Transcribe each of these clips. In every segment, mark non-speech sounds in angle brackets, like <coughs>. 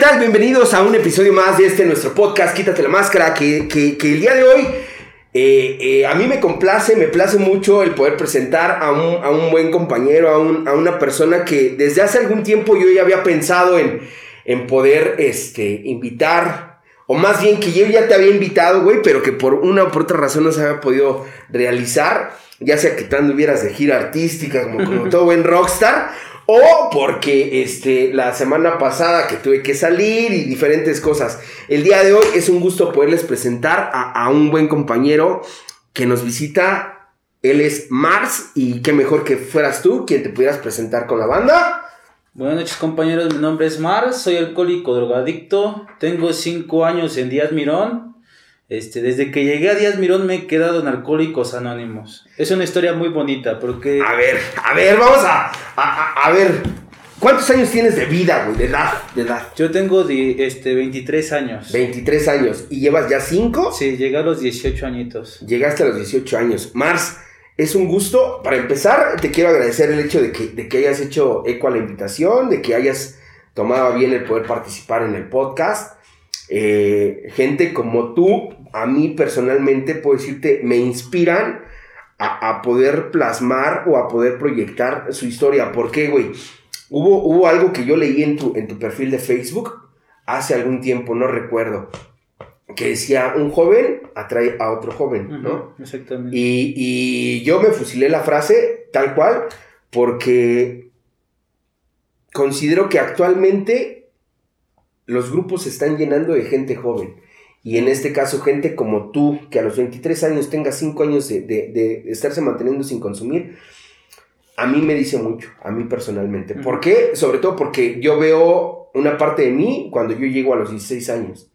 tal? Bienvenidos a un episodio más de este nuestro podcast, Quítate la Máscara, que, que- que el día de hoy eh, eh, a mí me complace, me place mucho el poder presentar a un, a un buen compañero, a, un- a una persona que desde hace algún tiempo yo ya había pensado en, en poder este, invitar, o más bien que yo ya te había invitado, güey, pero que por una o por otra razón no se había podido realizar, ya sea que tú anduvieras de gira artística, como, como <laughs> todo buen rockstar, o porque este, la semana pasada que tuve que salir y diferentes cosas. El día de hoy es un gusto poderles presentar a, a un buen compañero que nos visita. Él es Mars y qué mejor que fueras tú quien te pudieras presentar con la banda. Buenas noches compañeros, mi nombre es Mar, soy alcohólico drogadicto, tengo 5 años en Díaz Mirón. Este, desde que llegué a Díaz Mirón me he quedado en Alcohólicos Anónimos. Es una historia muy bonita porque A ver, a ver, vamos a, a, a- a ver. ¿Cuántos años tienes de vida, güey? De edad, de edad. yo tengo de, este, 23 años. 23 años. ¿Y llevas ya 5? Sí, llegué a los 18 añitos. Llegaste a los 18 años. Mars, es un gusto. Para empezar, te quiero agradecer el hecho de que, de que hayas hecho eco a la invitación, de que hayas tomado bien el poder participar en el podcast. Eh, gente como tú, a mí personalmente, puedo decirte, me inspiran a, a poder plasmar o a poder proyectar su historia. ¿Por qué, güey? Hubo, hubo algo que yo leí en tu, en tu perfil de Facebook hace algún tiempo, no recuerdo, que decía, un joven atrae a otro joven, ¿no? Exactamente. Y, y yo me fusilé la frase tal cual porque considero que actualmente los grupos se están llenando de gente joven. Y en este caso, gente como tú, que a los 23 años tenga 5 años de, de- de estarse manteniendo sin consumir, a mí me dice mucho, a mí personalmente. ¿Por qué? Sobre todo porque yo veo una parte de mí cuando yo llego a los 16 años.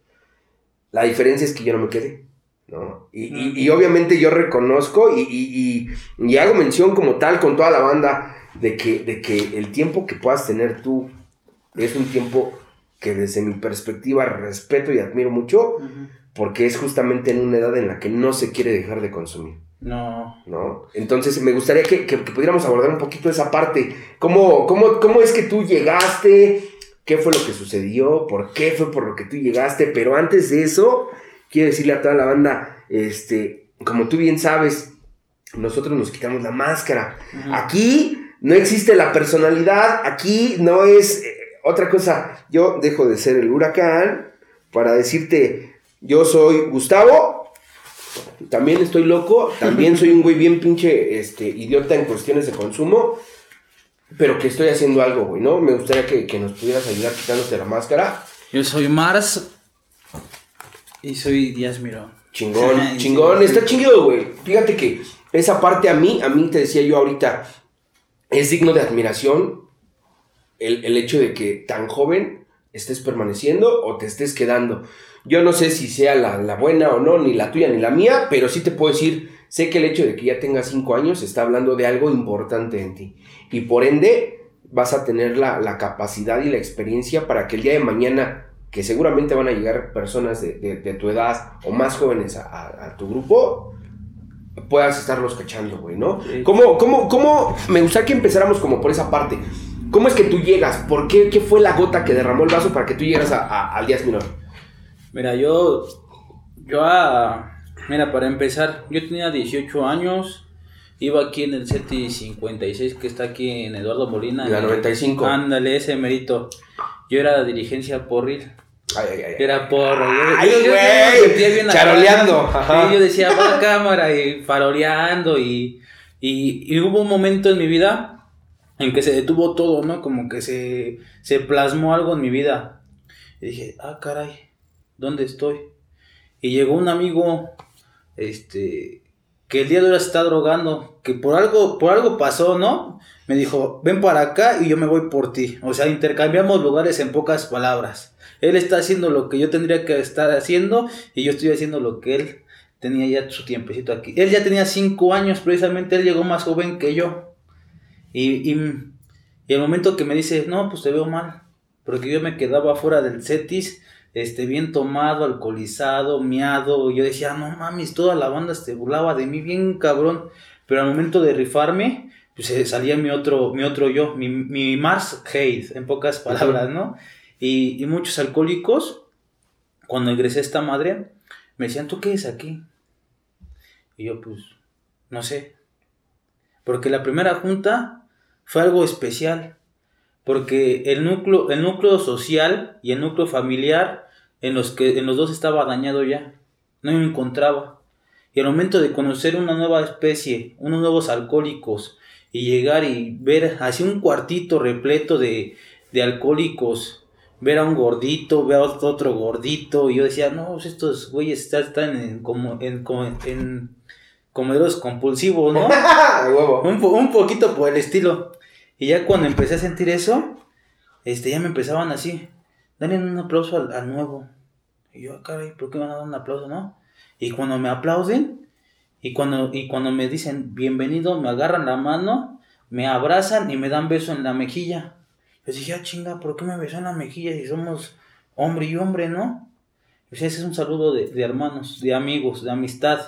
La diferencia es que yo no me quedé. ¿no? Y, y- y obviamente yo reconozco y- y hago mención como tal con toda la banda de que, de que el tiempo que puedas tener tú es un tiempo que desde mi perspectiva respeto y admiro mucho porque es justamente en una edad en la que no se quiere dejar de consumir. No, ¿no? Entonces me gustaría que, que- que pudiéramos abordar un poquito esa parte. ¿Cómo, cómo, ¿Cómo es que tú llegaste? ¿Qué fue lo que sucedió? ¿Por qué fue por lo que tú llegaste? Pero antes de eso, quiero decirle a toda la banda, este, como tú bien sabes, nosotros nos quitamos la máscara. Aquí no existe la personalidad, aquí no es otra cosa. Yo dejo de ser el huracán para decirte, yo soy Gustavo, también estoy loco, también soy un güey bien pinche este, idiota en cuestiones de consumo, pero que estoy haciendo algo, güey, ¿no? Me gustaría que, que nos pudieras ayudar quitándote la máscara. yo soy Mars y soy Díaz Mirón. Chingón, chingón, sí, está sí. chingado, güey. Fíjate que esa parte a mí, a mí te decía yo ahorita, es digno de admiración el, el hecho de que tan joven estés permaneciendo o te estés quedando. Yo no sé si sea la, la buena o no, ni la tuya ni la mía, pero sí te puedo decir, sé que el hecho de que ya tengas cinco años está hablando de algo importante en ti. Y por ende vas a tener la, la capacidad y la experiencia para que el día de mañana, que seguramente van a llegar personas de, de- de tu edad o más jóvenes a, a- a tu grupo, puedas estarlos cachando, güey, ¿no? Sí. ¿Cómo, cómo, cómo? Me gustaría que empezáramos como por esa parte. ¿Cómo es que tú llegas? ¿Por qué? ¿Qué fue la gota que derramó el vaso para que tú llegas a, a- al Díaz Minor? Mira, yo, yo, ah, mira, para empezar, yo tenía 18 años, iba aquí en el CETI 56 que está aquí en Eduardo Molina. La en- 95. Ándale, ese mérito. Yo era de dirigencia porril. Ay, ay, ay. Era porro. Ay, yo- güey, charoleando, ajá. Sí, yo decía, va a la cámara y faroleando y, y, y hubo un momento en mi vida en que se detuvo todo, ¿no? Como que se, se plasmó algo en mi vida. Y dije, ah, caray, ¿dónde estoy? Y llegó un amigo, este, que el día de hoy se está drogando, que por algo, por algo pasó, ¿no? Me dijo, ven para acá y yo me voy por ti. O sea, intercambiamos lugares en pocas palabras. Él está haciendo lo que yo tendría que estar haciendo y yo estoy haciendo lo que él tenía ya su tiempecito aquí. Él ya tenía cinco años, precisamente él llegó más joven que yo. Y, y, el momento que me dice, no, pues te veo mal, porque yo me quedaba fuera del CETIS, este, bien tomado, alcoholizado, miado, yo decía, no mames, toda la banda se burlaba de mí bien cabrón, pero al momento de rifarme, pues eh, salía mi otro, mi otro yo, mi, mi Mars Hayes, en pocas palabras, ¿no? Y, y muchos alcohólicos, cuando ingresé a esta madre, me decían, ¿tú qué es aquí? Y yo, pues, no sé. Porque la primera junta fue algo especial. Porque el núcleo, el núcleo social y el núcleo familiar en los que en los dos estaba dañado ya. No me encontraba. Y al momento de conocer una nueva especie, unos nuevos alcohólicos, y llegar y ver así un cuartito repleto de, de alcohólicos, ver a un gordito, ver a otro gordito, y yo decía, no, pues estos güeyes están en, como, en, como- en comederos compulsivos, ¿no? <laughs> Huevo. un, un poquito por el estilo. Y ya cuando empecé a sentir eso, este, ya me empezaban así, dale un aplauso al, nuevo. Y yo, "Ah, caray, ¿por qué me van a dar un aplauso, no? Y cuando me aplauden, y cuando, y cuando me dicen bienvenido, me agarran la mano, me abrazan y me dan beso en la mejilla. Yo dije, ah, chinga, ¿por qué me besó en la mejilla si somos hombre y hombre, no? Sea, ese es un saludo de, de hermanos, de amigos, de amistad.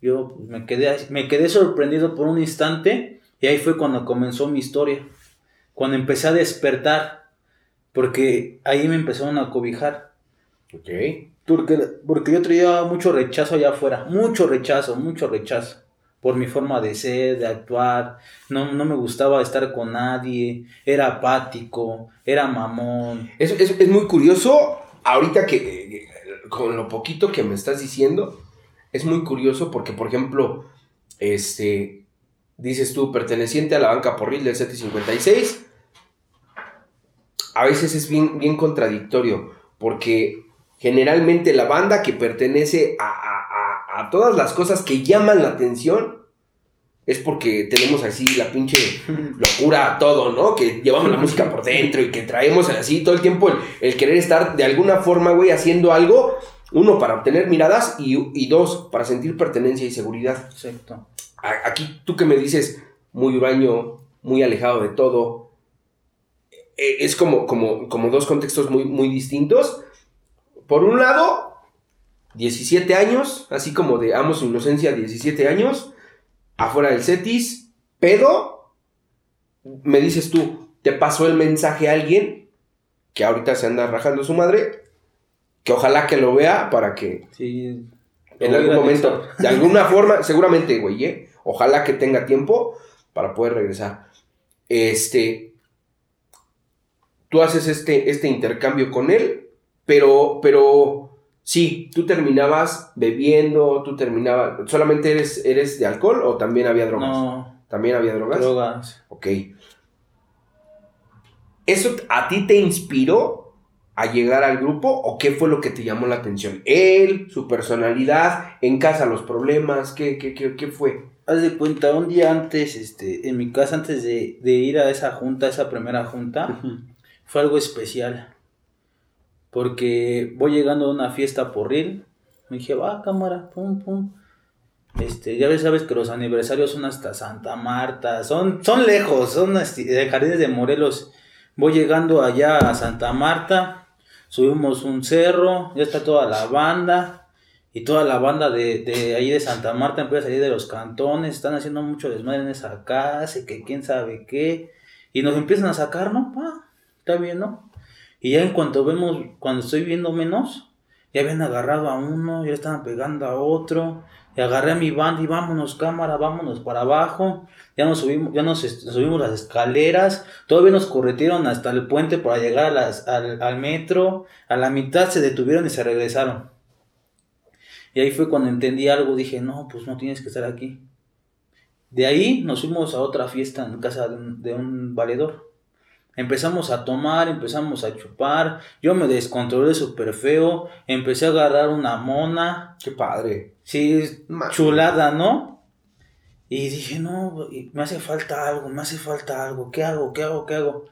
Yo pues, me quedé, me quedé sorprendido por un instante y ahí fue cuando comenzó mi historia. Cuando empecé a despertar, porque ahí me empezaron a cobijar. Ok. Porque, porque yo traía mucho rechazo allá afuera, mucho rechazo, mucho rechazo. Por mi forma de ser, de actuar, no, no me gustaba estar con nadie, era apático, era mamón. Es, es- es muy curioso, ahorita que, eh, con lo poquito que me estás diciendo, es muy curioso porque, por ejemplo, este, dices tú, perteneciente a la banca porril del 756, a veces es bien, bien contradictorio, porque generalmente la banda que pertenece a, a- a- a todas las cosas que llaman la atención, es porque tenemos así la pinche <laughs> locura a todo, ¿no? Que llevamos la música por dentro y que traemos así todo el tiempo el, el querer estar de alguna forma, güey, haciendo algo. Uno, para obtener miradas y, y dos, para sentir pertenencia y seguridad. Exacto. Aquí tú que me dices, muy huraño, muy alejado de todo, eh, es como, como, como dos contextos muy, muy distintos. Por un lado, 17 años, así como de amo su inocencia, 17 años, afuera del CETIS, pedo, me dices tú, te pasó el mensaje a alguien que ahorita se anda rajando su madre, que ojalá que lo vea para que Sí. en algún momento, de alguna forma, seguramente, güey, ¿eh? Ojalá que tenga tiempo para poder regresar. Este, tú haces este, este intercambio con él, pero, pero, sí, tú terminabas bebiendo, tú terminabas, ¿solamente eres, eres de alcohol o también había drogas? No, ¿También había drogas? drogas. Ok. ¿Eso a ti te inspiró a llegar al grupo o qué fue lo que te llamó la atención? Él, su personalidad, en casa los problemas, ¿qué, qué, qué, qué fue? Haz de cuenta, un día antes, este, en mi casa, antes de, de ir a esa junta, esa primera junta, fue algo especial. Porque voy llegando a una fiesta por Ril, me dije, va, cámara, pum, pum. Este, ya sabes que los aniversarios son hasta Santa Marta, son, son lejos, son de Jardines de Morelos. Voy llegando allá a Santa Marta, subimos un cerro, ya está toda la banda, y toda la banda de, de ahí de Santa Marta empieza a salir de los cantones, están haciendo mucho desmadre en esa casa, y que quién sabe qué, y nos empiezan a sacar, ¿no? Ah, está bien, ¿no? Y ya en cuanto vemos, cuando estoy viendo menos, ya habían agarrado a uno, ya estaban pegando a otro, y agarré a mi banda y vámonos cámara, vámonos para abajo, ya nos subimos, ya nos subimos las escaleras, todavía nos corretieron hasta el puente para llegar a las, al, al metro, a la mitad se detuvieron y se regresaron. Y ahí fue cuando entendí algo, dije, no, pues no tienes que estar aquí. De ahí nos fuimos a otra fiesta en casa de un, de un valedor. Empezamos a tomar, empezamos a chupar, yo me descontrolé súper feo, empecé a agarrar una mona, Qué padre. sí, chulada, ¿no? Y dije, no, me hace falta algo, me hace falta algo, ¿qué hago, qué hago, qué hago?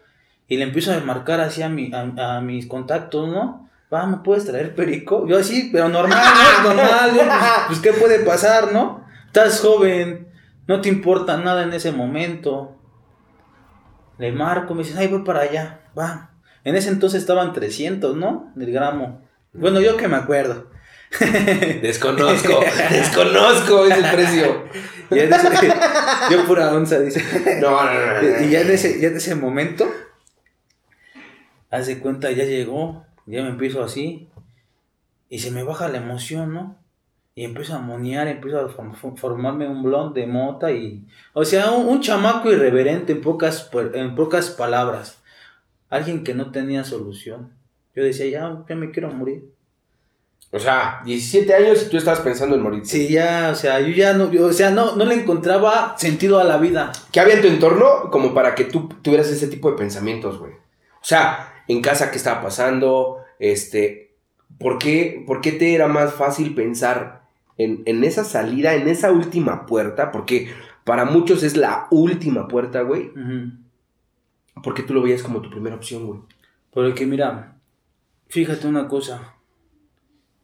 Y le empiezo a marcar así a, mi, a, a mis contactos, ¿no? Va, ¿me puedes traer perico? Yo así, pero normal, ¿no? Normal, yo, pues, <laughs> pues, ¿qué puede pasar, no? Estás joven, no te importa nada en ese momento. Le marco, me dicen, ay, voy para allá, va. En ese entonces estaban 300, ¿no? Del gramo. Bueno, yo que me acuerdo. <laughs> Desconozco, desconozco ese precio. <laughs> Y en ese- yo pura onza, dice. No, no, no, no. Y ya en ese, ya en ese momento, haz de cuenta, ya llegó, ya me empiezo así, y se me baja la emoción, ¿no? Y empiezo a monear, empiezo a formarme un blond de mota y... O sea, un, chamaco irreverente en pocas, en pocas palabras. Alguien que no tenía solución. Yo decía, ya, ya me quiero morir. O sea, 17 años y tú estabas pensando en morir. Sí, ya, o sea, yo ya no, o sea, no, no le encontraba sentido a la vida. ¿Qué había en tu entorno como para que tú tuvieras ese tipo de pensamientos, güey? O sea, en casa, ¿qué estaba pasando? Este, ¿por qué, por qué te era más fácil pensar en, en esa salida, en esa última puerta? Porque para muchos es la última puerta, güey. ¿Por qué tú lo veías como tu primera opción, güey? Porque mira, fíjate una cosa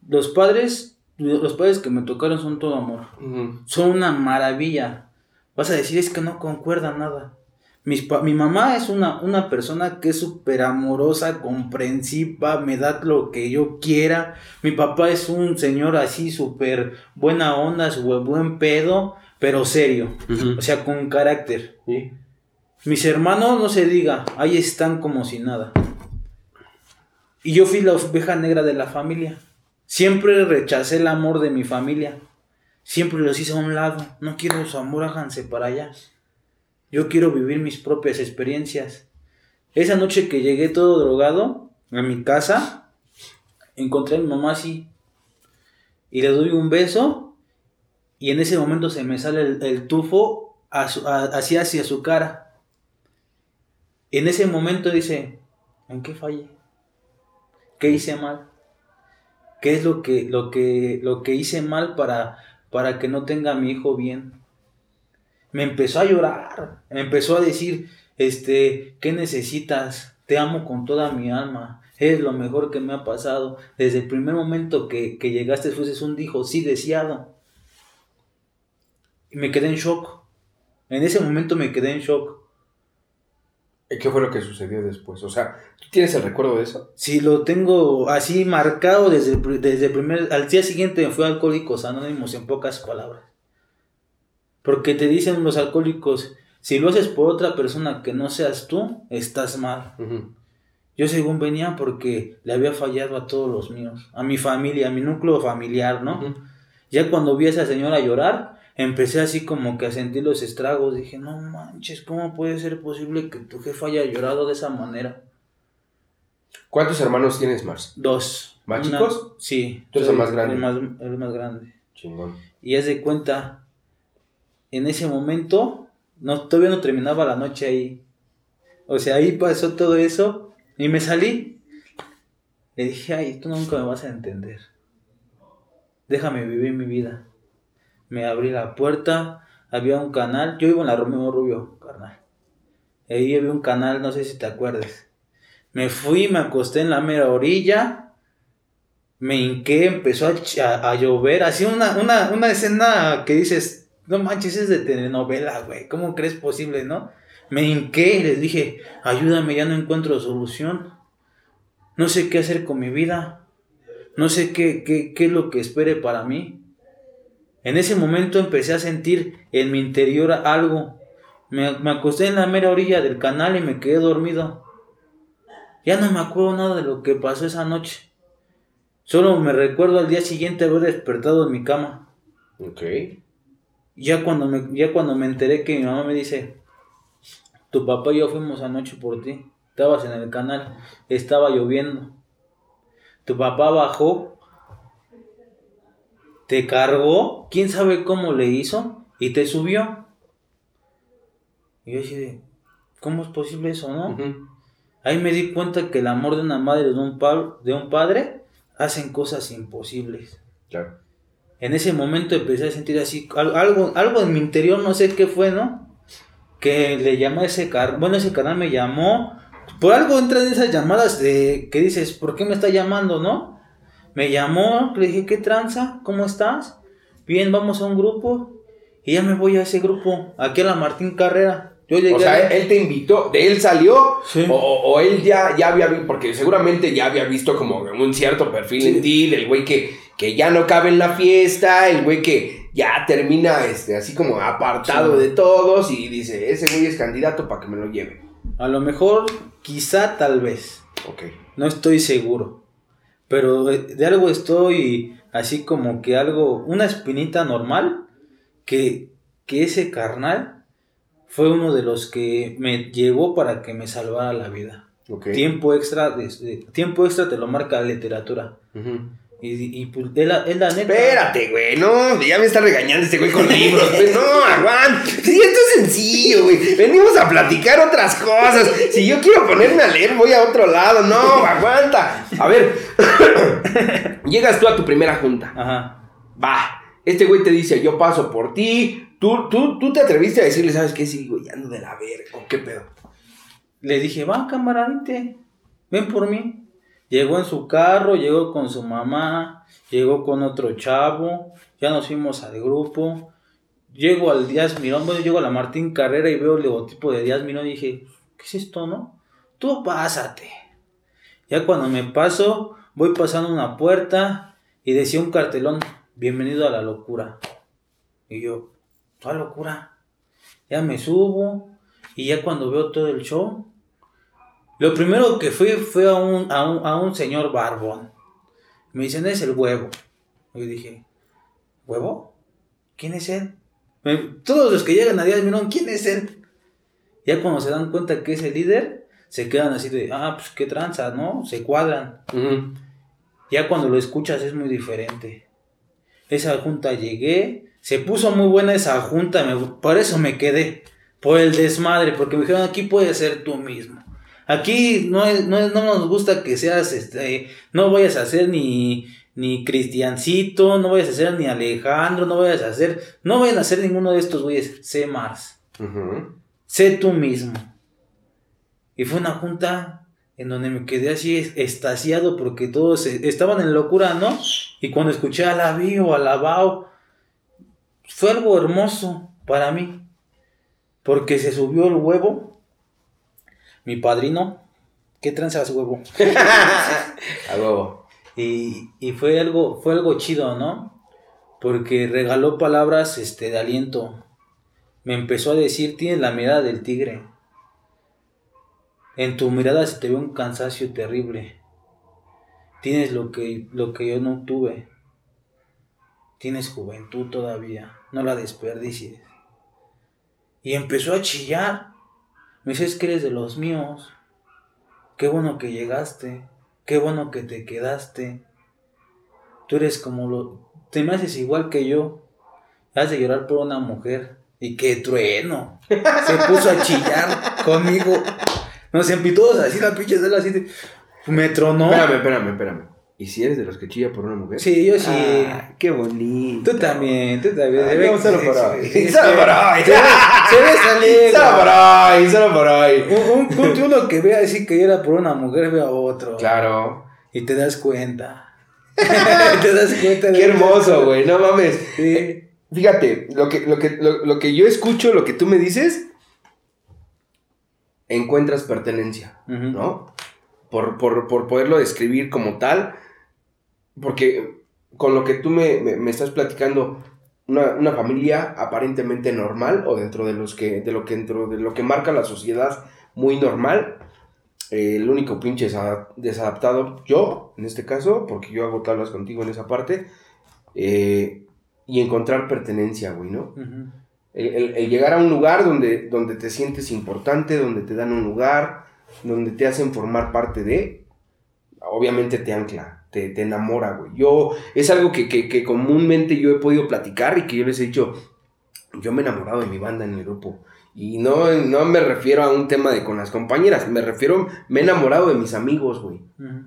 los padres, los padres que me tocaron son todo amor. Son una maravilla. Vas a decir, es que no concuerda nada. Mi mamá es una, una persona que es súper amorosa, comprensiva, me da lo que yo quiera. Mi papá es un señor así súper buena onda, súper buen pedo, pero serio. O sea, con carácter. Mis hermanos, no se diga, ahí están como si nada. Y yo fui la oveja negra de la familia. Siempre rechacé el amor de mi familia. Siempre los hice a un lado. No quiero su amor, háganse para allá. Yo quiero vivir mis propias experiencias. Esa noche que llegué todo drogado a mi casa, encontré a mi mamá así. Y le doy un beso. Y en ese momento se me sale el, tufo así hacia su cara. En ese momento dice, ¿en qué fallé? ¿Qué hice mal? qué es lo que, lo que, lo que hice mal para, para que no tenga a mi hijo bien. Me empezó a llorar, me empezó a decir, este, ¿qué necesitas? Te amo con toda mi alma, es lo mejor que me ha pasado. Desde el primer momento que, que llegaste fueses un hijo, sí deseado. Y me quedé en shock. En ese momento me quedé en shock. ¿Qué fue lo que sucedió después? O sea, ¿tú tienes el recuerdo de eso? Sí, lo tengo así marcado desde, desde el primer... Al día siguiente me fui a Alcohólicos Anónimos en pocas palabras. Porque te dicen los alcohólicos, si lo haces por otra persona que no seas tú, estás mal. Yo según venía porque le había fallado a todos los míos, a mi familia, a mi núcleo familiar, ¿no? Ya cuando vi a esa señora llorar, empecé así como que a sentir los estragos. Dije, no manches, ¿cómo puede ser posible que tu jefa haya llorado de esa manera? ¿Cuántos hermanos tienes, Mars? Dos. ¿Más chicos? Sí. ¿Tú eres el más grande? El más, el más grande. Chingón. Y haz de cuenta, en ese momento, no, todavía no terminaba la noche ahí. O sea, ahí pasó todo eso y me salí. Le dije, ay, tú nunca me vas a entender. Déjame vivir mi vida me abrí la puerta, había un canal, yo vivo en la Romeo Rubio, carnal. Ahí había un canal, no sé si te acuerdas. Me fui, me acosté en la mera orilla, me hinqué, empezó a, llover, así una, una, una escena que dices, no manches, es de telenovela, güey, ¿cómo crees posible, no? Me hinqué y les dije, ayúdame, ya no encuentro solución. No sé qué hacer con mi vida. No sé qué, qué, qué es lo que espere para mí. En ese momento empecé a sentir en mi interior algo. Me, acosté en la mera orilla del canal y me quedé dormido. Ya no me acuerdo nada de lo que pasó esa noche. Solo me recuerdo al día siguiente haber despertado en mi cama. Ok. Ya cuando me, ya cuando me enteré que mi mamá me dice, tu papá y yo fuimos anoche por ti. Estabas en el canal, estaba lloviendo. Tu papá bajó te cargó, quién sabe cómo le hizo, y te subió. Y yo dije, ¿cómo es posible eso, no? Ahí me di cuenta que el amor de una madre de un, de un padre hacen cosas imposibles. Claro. En ese momento empecé a sentir así, algo, algo en mi interior, no sé qué fue, ¿no? Que le llamó a ese canal, bueno, ese canal me llamó, por algo entran esas llamadas de que dices, ¿por qué me está llamando, no? Me llamó, le dije, ¿qué tranza? ¿Cómo estás? Bien, vamos a un grupo. Y ya me voy a ese grupo, aquí a la Martín Carrera. Yo llegué o sea, él te invitó, de él salió, o, él ya, ya había visto, porque seguramente ya había visto como un cierto perfil en ti, del güey que, que ya no cabe en la fiesta, el güey que ya termina este, así como apartado de todos y dice, ese güey es candidato para que me lo lleve. A lo mejor, quizá, tal vez. Ok. No estoy seguro. Pero eh, de algo estoy así como que algo, una espinita normal, que, que ese carnal fue uno de los que me llevó para que me salvara la vida. Tiempo extra, de- de- tiempo extra te lo marca la literatura. Ujú. Y, y pues es la, es la neta. Espérate, güey, no, ya me está regañando este güey con libros, güey, no, aguanta, sí, esto es sencillo, güey, venimos a platicar otras cosas, si yo quiero ponerme a leer voy a otro lado, no, aguanta, a ver, <coughs> llegas tú a tu primera junta, Ajá. va, este güey te dice, yo paso por ti, tú, tú, tú te atreviste a decirle, ¿sabes qué? Sí, güey, ando de la verga, ¿o qué pedo? Le dije, va, camaradite, ven por mí. Llegó en su carro, llegó con su mamá, llegó con otro chavo, ya nos fuimos al grupo. Llego al Díaz Mirón, bueno, llego a la Martín Carrera y veo el logotipo de Díaz Mirón y dije, ¿qué es esto, no? Tú pásate. Ya cuando me paso, voy pasando una puerta y decía un cartelón, bienvenido a la locura. Y yo, ¿cuál locura? Ya me subo y ya cuando veo todo el show, lo primero que fui fue a un, a un, a un señor barbón. Me dicen, es el huevo. Y yo dije, ¿huevo? ¿Quién es él? Me- todos los que llegan a Díaz Mirón, ¿quién es él? Ya cuando se dan cuenta que es el líder, se quedan así de, ah, pues qué tranza, ¿no? Se cuadran. Ya cuando lo escuchas es muy diferente. Esa junta llegué, se puso muy buena esa junta, me- por eso me quedé, por el desmadre, porque me dijeron aquí puedes ser tú mismo. Aquí no, es- no, es- no nos gusta que seas, este, no vayas a ser ni, ni Cristiancito, no vayas a ser ni Alejandro, no vayas a ser, no vayan a ser ninguno de estos güeyes, sé Ujú. sé tú mismo. Y fue una junta en donde me quedé así es- estasiado porque todos estaban en locura, ¿no? Y cuando escuché a la Bio, a la Bao, fue algo hermoso para mí. Porque se subió el huevo. Mi padrino, ¿qué tranzas huevo? <laughs> A huevo. Y, y fue algo, fue algo chido, ¿no? Porque regaló palabras este, de aliento. Me empezó a decir, tienes la mirada del tigre. En tu mirada se te ve un cansancio terrible. Tienes lo que, lo que yo no tuve. Tienes juventud todavía. No la desperdicies. Y empezó a chillar. Me dice, es que eres de los míos. Qué bueno que llegaste. Qué bueno que te quedaste. Tú eres como lo... Te me haces igual que yo. Has de llorar por una mujer. Y qué trueno. Se puso a chillar conmigo. Nos empitó así la pinche cela así de... Me tronó. Espérame, espérame, espérame. ¿Y si eres de los que chilla por una mujer? Sí, yo sí. Ah, qué bonito. Tú también, tú también. Ay, Se ve- no, solo por hoy. sí, Solo por hoy. Se ve, se ve salir. Solo por hoy, solo por hoy. Un, un- uno que vea así que era por una mujer, ve a otro. Claro. Y te das cuenta. <laughs> te das cuenta de Qué hermoso, güey. No mames. Sí. Fíjate, lo que, lo, que, lo, lo que yo escucho, lo que tú me dices, encuentras pertenencia. ¿no? Por, por, por poderlo describir como tal, porque con lo que tú me, me- me estás platicando, una, una familia aparentemente normal, o dentro de, los que, de, lo que, dentro de lo que marca la sociedad muy normal, eh, el único pinche desa- desadaptado, yo, en este caso, porque yo hago tablas contigo en esa parte, eh, y encontrar pertenencia, güey, ¿no? El, el- el llegar a un lugar donde, donde te sientes importante, donde te dan un lugar, donde te hacen formar parte de, obviamente te ancla, te, te enamora, güey. Yo, es algo que, que- que comúnmente yo he podido platicar y que yo les he dicho, yo me he enamorado de mi banda en el grupo. Y no, no me refiero a un tema de con las compañeras, me refiero, me he enamorado de mis amigos, güey.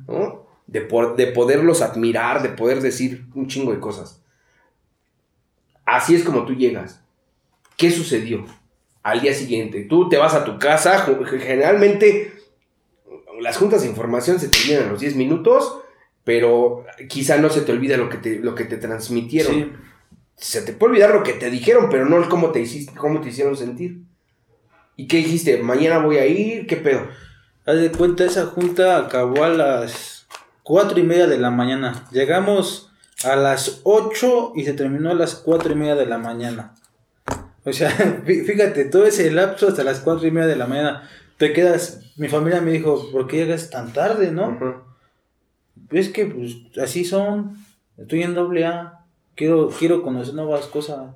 ¿no? De, por- de poderlos admirar, de poder decir un chingo de cosas. Así es como tú llegas. ¿Qué sucedió? Al día siguiente, tú te vas a tu casa, generalmente las juntas de información se terminan a los 10 minutos, pero quizá no se te olvida lo que te, lo que te transmitieron. Sí. Se te puede olvidar lo que te dijeron, pero no el cómo te, hiciste, cómo te hicieron sentir. ¿Y qué dijiste? ¿Mañana voy a ir? ¿Qué pedo? Haz de cuenta, esa junta acabó a las cuatro y media de la mañana. Llegamos a las 8 y se terminó a las cuatro y media de la mañana. O sea, <laughs> fí- fíjate, todo ese lapso hasta las cuatro y media de la mañana. te quedas, mi familia me dijo, ¿por qué llegas tan tarde, no? Es que pues así son, estoy en doble A, quiero, quiero conocer nuevas cosas.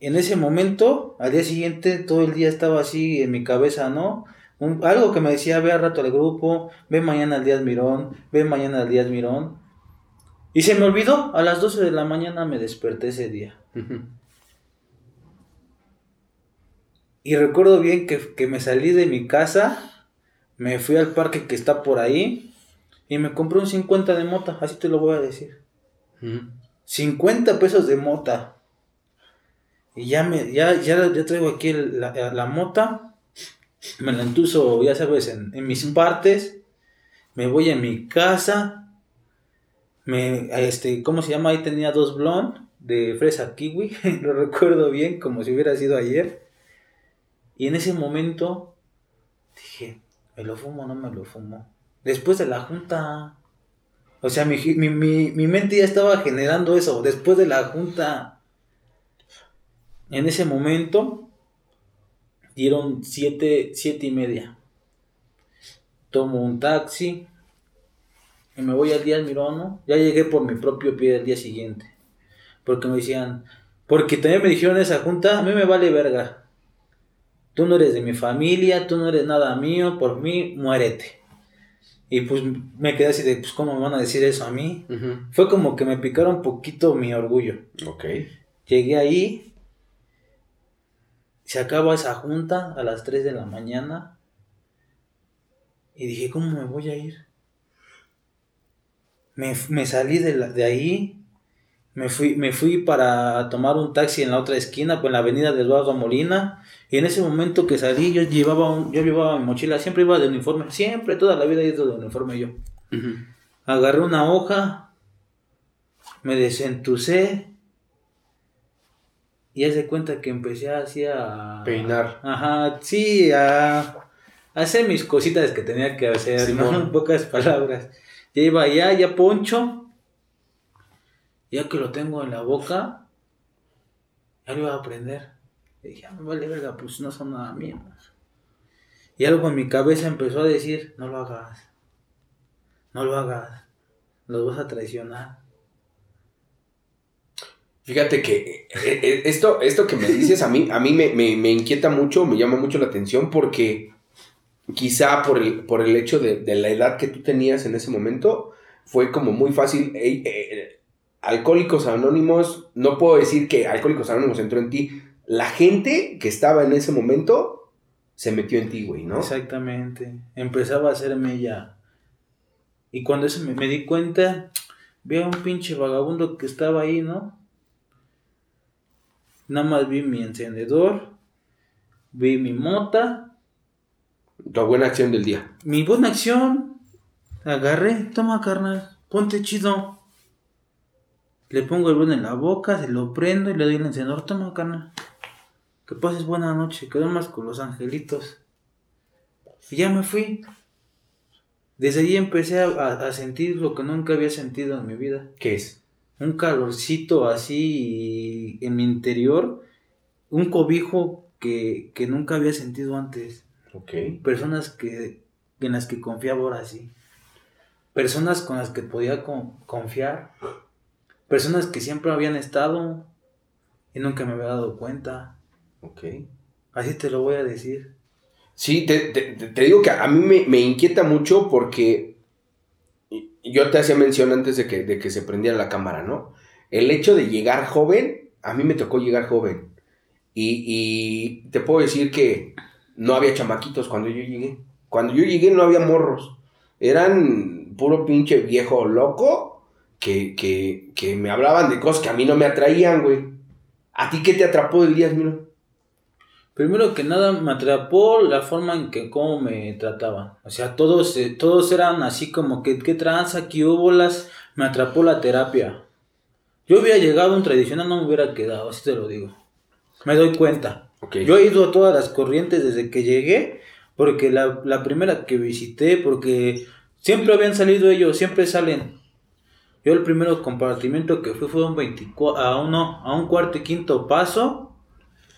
En ese momento, al día siguiente, todo el día estaba así en mi cabeza, ¿no? Un- algo que me decía, ve al rato al grupo, ve mañana al Díaz Mirón, ve mañana al Díaz Mirón. Y se me olvidó, a las 12 de la mañana me desperté ese día. Y recuerdo bien que, que me salí de mi casa, me fui al parque que está por ahí y me compré un 50 de mota, así te lo voy a decir. Ujú. 50 pesos de mota. Y ya me ya, ya, ya traigo aquí el- la, la mota. Me la entuso, ya sabes, en, en mis partes. Me voy a mi casa. Me, este, ¿cómo se llama? Ahí tenía dos blondes de fresa kiwi. <laughs> Lo recuerdo bien, como si hubiera sido ayer. Y en ese momento dije, ¿me lo fumo o no me lo fumo? Después de la junta. O sea, mi, mi, mi, mi mente ya estaba generando eso. Después de la junta. En ese momento. Dieron siete, siete y media. Tomo un taxi. Y me voy al día al Mirono. Ya llegué por mi propio pie el día siguiente. Porque me decían. Porque también me dijeron esa junta. A mí me vale verga. Tú no eres de mi familia. Tú no eres nada mío. Por mí, muérete. Y pues me quedé así de, pues, ¿cómo me van a decir eso a mí? Fue como que me picaron un poquito mi orgullo. Ok. Llegué ahí, se acaba esa junta a las 3 de la mañana y dije, ¿cómo me voy a ir? Me, me salí de, la- de ahí, me fui, me fui para tomar un taxi en la otra esquina, pues en la avenida de Eduardo Molina, y en ese momento que salí yo llevaba, un- yo llevaba mi mochila, siempre iba de uniforme, siempre, toda la vida he ido de uniforme yo. Agarré una hoja, me desentucé y haz de cuenta que empecé así a... Peinar. Ajá, sí, a, hacer mis cositas que tenía que hacer, ¿no? En <laughs> pocas palabras. Ya iba allá, ya poncho, ya que lo tengo en la boca, ya lo iba a aprender. Y dije, ah, me vale verga, pues no son nada míos. Y algo en mi cabeza empezó a decir, no lo hagas, no lo hagas, los vas a traicionar. Fíjate que eh, eh, esto, esto que me dices a mí, a mí me, me- me inquieta mucho, me llama mucho la atención porque quizá por el, por el hecho de, la edad que tú tenías en ese momento, fue como muy fácil. eh, Alcohólicos Anónimos, no puedo decir que Alcohólicos Anónimos entró en ti. La gente que estaba en ese momento se metió en ti, güey, ¿no? Exactamente. Empezaba a hacerme ya. Y cuando eso me, me di cuenta, vi a un pinche vagabundo que estaba ahí, ¿no? Nada más vi mi encendedor, vi mi mota, Tu buena acción del día. mi buena acción. Agarré, toma carnal, ponte chido. Le pongo el blon en la boca, se lo prendo y le doy el encendedor, toma carnal. Que pases buena noche, que duermas con los angelitos. Y ya me fui. Desde ahí empecé a, a- a sentir lo que nunca había sentido en mi vida. ¿Qué es? Un calorcito así en mi interior. Un cobijo que, que nunca había sentido antes. Ok. Personas que, en las que confiaba ahora sí. Personas con las que podía con- confiar. Personas que siempre habían estado y nunca me había dado cuenta. Ok. Así te lo voy a decir. Sí, te, te- te- digo que a mí me, me inquieta mucho porque yo te hacía mención antes de que, de que se prendiera la cámara, ¿no? El hecho de llegar joven, a mí me tocó llegar joven. Y, y te puedo decir que no había chamaquitos cuando yo llegué. Cuando yo llegué no había morros. Eran puro pinche viejo loco que, que, que me hablaban de cosas que a mí no me atraían, güey. ¿A ti qué te atrapó del día, Miro? Primero que nada me atrapó la forma en que cómo me trataban. O sea, todos, eh, todos eran así como que qué tranza, qué hubo las. Me atrapó la terapia. Yo hubiera llegado a un tradicional, no me hubiera quedado, así te lo digo. Me doy cuenta. Ok. Yo he ido a todas las corrientes desde que llegué, porque la, la primera que visité, porque siempre habían salido ellos, siempre salen. Yo el primero compartimiento que fui fue a un 24, a uno, a un cuarto y quinto paso,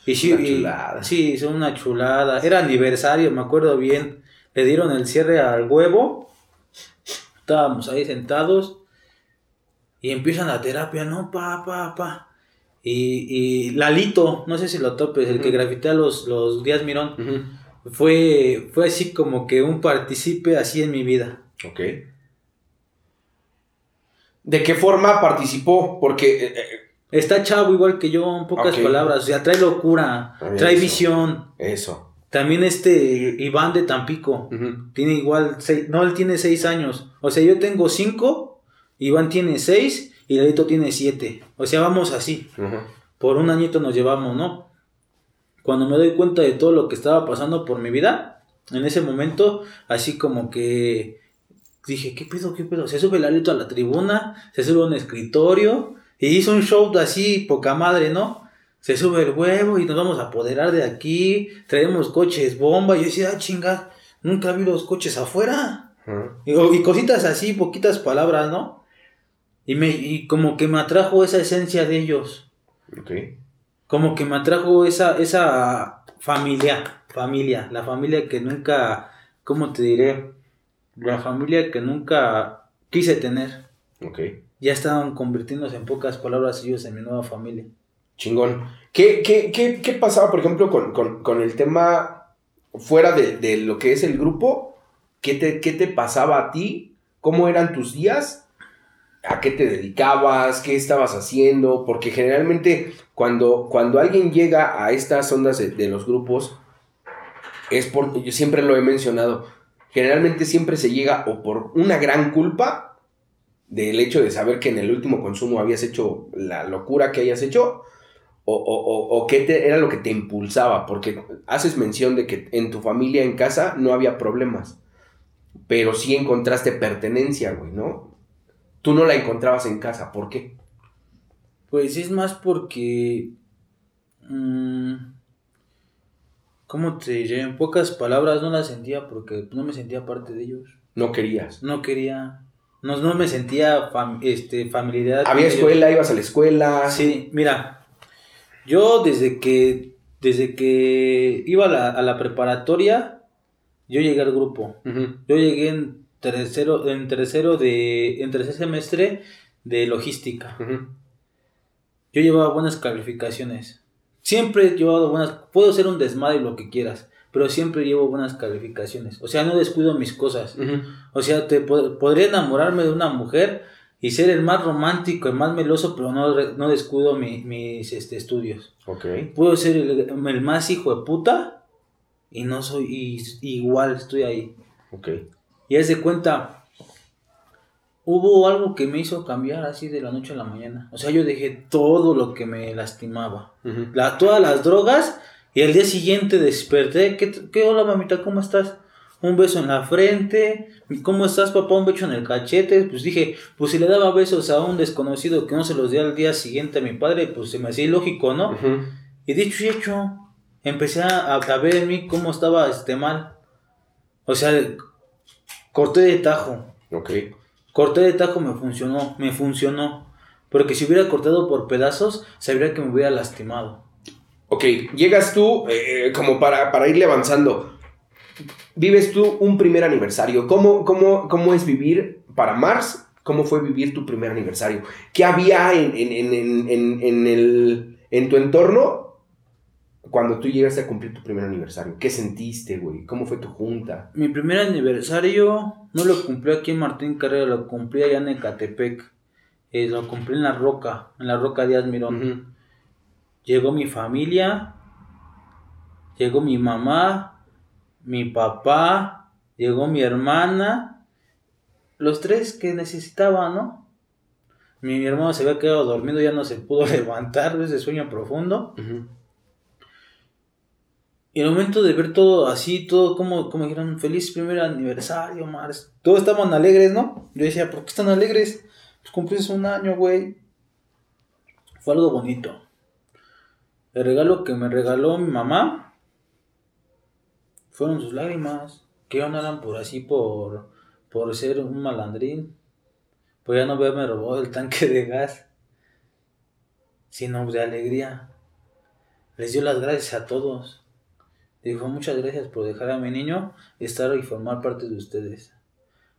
Y sí, Una y- chulada. sí, son una chulada. Era aniversario, me acuerdo bien. Le dieron el cierre al huevo. Estábamos ahí sentados. Y empiezan la terapia, ¿no? Pa, pa, pa. Y, y Lalito, no sé si lo topes, el que grafitea los, los Díaz Mirón. Fue, fue así como que un participe así en mi vida. Ok. ¿De qué forma participó? Porque... eh, eh, Está chavo igual que yo, en pocas palabras. O sea, trae locura, Ah, trae eso. visión. eso. También este Iván de Tampico. Tiene igual seis, no, él tiene seis años. O sea, yo tengo cinco, Iván tiene seis y Lalito tiene siete. O sea, vamos así. Por un añito nos llevamos, ¿no? Cuando me doy cuenta de todo lo que estaba pasando por mi vida, en ese momento, así como que dije, ¿qué pedo, qué pedo? Se sube Lalito a la tribuna, se sube a un escritorio y hizo un show así, poca madre, ¿no? Se sube el huevo y nos vamos a apoderar de aquí, traemos coches bomba. Y yo decía, ah, chinga, nunca vi los coches afuera. Y, y cositas así, poquitas palabras, ¿no? Y, me, y como que me atrajo esa esencia de ellos. Ok. Como que me atrajo esa, esa familia, familia, la familia que nunca, ¿cómo te diré? La familia que nunca quise tener. Ok. Ya estaban convirtiéndose en pocas palabras ellos en mi nueva familia. Chingón. ¿Qué, qué, qué, qué pasaba, por ejemplo, con, con- con el tema fuera de, de lo que es el grupo? ¿Qué te, ¿Qué te pasaba a ti? ¿Cómo eran tus días? ¿A qué te dedicabas? ¿Qué estabas haciendo? Porque generalmente cuando, cuando alguien llega a estas ondas de, de los grupos, es por, yo siempre lo he mencionado, generalmente siempre se llega o por una gran culpa del hecho de saber que en el último consumo habías hecho la locura que hayas hecho, o, o, o, qué te- era lo que te impulsaba, porque haces mención de que en tu familia, en casa, no había problemas, pero sí encontraste pertenencia, güey, ¿no? Tú no la encontrabas en casa, ¿por qué? Pues es más porque... mm, ¿Cómo te diré? En pocas palabras no la sentía porque no me sentía parte de ellos. No querías. No quería... No, no me sentía fam- este, familiaridad. Había ellos. escuela, ibas a la escuela. Sí, mira, yo desde que desde que iba a la, a la preparatoria, yo llegué al grupo. Yo llegué en tercero, en tercero de, en tercer semestre de logística. Yo llevaba buenas calificaciones. Siempre he llevado buenas, puedo ser un desmadre lo que quieras, pero siempre llevo buenas calificaciones. O sea, no descuido mis cosas. O sea, te po- podría enamorarme de una mujer y ser el más romántico, el más meloso, pero no, no descuido mi- mis este, estudios. Puedo ser el, el más hijo de puta y no soy y- igual, estoy ahí. Y haz de cuenta, hubo algo que me hizo cambiar así de la noche a la mañana. O sea, yo dejé todo lo que me lastimaba. La, todas las drogas y al día siguiente desperté. ¿Qué, qué hola mamita? ¿Cómo estás? Un beso en la frente. ¿Cómo estás papá? Un beso en el cachete. Pues dije, pues si le daba besos a un desconocido que no se los di al día siguiente a mi padre, pues se me hacía ilógico, ¿no? Y dicho y hecho, empecé a, a ver en mí cómo estaba este mal. O sea, corté de tajo. Ok. Corté de tajo me funcionó, me funcionó. Porque si hubiera cortado por pedazos, sabría que me hubiera lastimado. Ok, llegas tú eh, como para, para irle avanzando. Vives tú un primer aniversario. ¿Cómo, cómo, cómo es vivir para Mars? ¿Cómo fue vivir tu primer aniversario? ¿Qué había en, en, en, en, el, en tu entorno cuando tú llegaste a cumplir tu primer aniversario? ¿Qué sentiste, güey? ¿Cómo fue tu junta? Mi primer aniversario no lo cumplí aquí en Martín Carrera, lo cumplí allá en Ecatepec. Eh, lo cumplí en La Roca, en La Roca Díaz Mirón. Llegó mi familia, llegó mi mamá, mi papá, llegó mi hermana, los tres que necesitaba, ¿no? Mi, mi hermano se había quedado dormido, ya no se pudo <laughs> levantar de ese sueño profundo. Ujú. Y el momento de ver todo así, todo como, como dijeron, feliz primer aniversario, Mars. Todos estaban alegres, ¿no? Yo decía, ¿por qué están alegres? Pues cumplís un año, güey. Fue algo bonito. El regalo que me regaló mi mamá fueron sus lágrimas. Que ya no eran por así, por, por ser un malandrín. Pues ya no haberme robado el tanque de gas. Sino de alegría. les dio las gracias a todos. Dijo, muchas gracias por dejar a mi niño estar y formar parte de ustedes.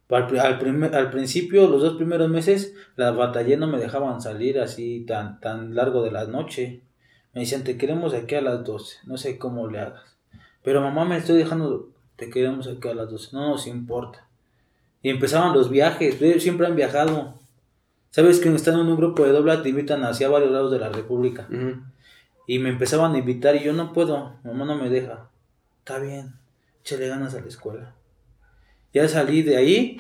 Al, al, primer- al principio, los dos primeros meses, la batallé no me dejaban salir así tan, tan largo de la noche. Me decían, te queremos aquí a las 12, no sé cómo le hagas. Pero mamá, me estoy dejando, te queremos aquí a las 12, no nos importa. Y empezaban los viajes, ellos siempre han viajado. Sabes que están en un grupo de dobla, te invitan hacia varios lados de la República. Y me empezaban a invitar y yo no puedo, mamá no me deja. Está bien, échale ganas a la escuela. Ya salí de ahí,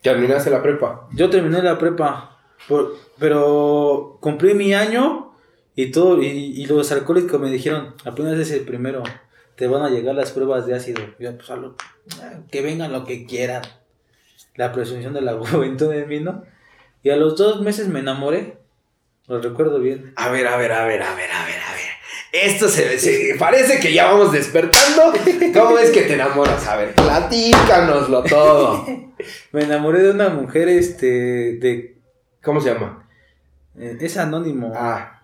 Terminaste la prepa. yo terminé la prepa, por- pero cumplí mi año y todo, y, y los alcohólicos me dijeron, apenas es el primero, te van a llegar las pruebas de ácido. Yo, pues, lo- que vengan lo que quieran. La presunción de la <laughs> juventud en mí, ¿no? Y a los dos meses me enamoré, lo recuerdo bien. A ver, a ver, a ver, a ver, a ver. Esto se, se- parece que ya vamos despertando. ¿Cómo es que te enamoras? A ver, platícanoslo todo. <laughs> Me enamoré de una mujer, este, de... ¿Cómo se llama? eh, es anónimo. Ah,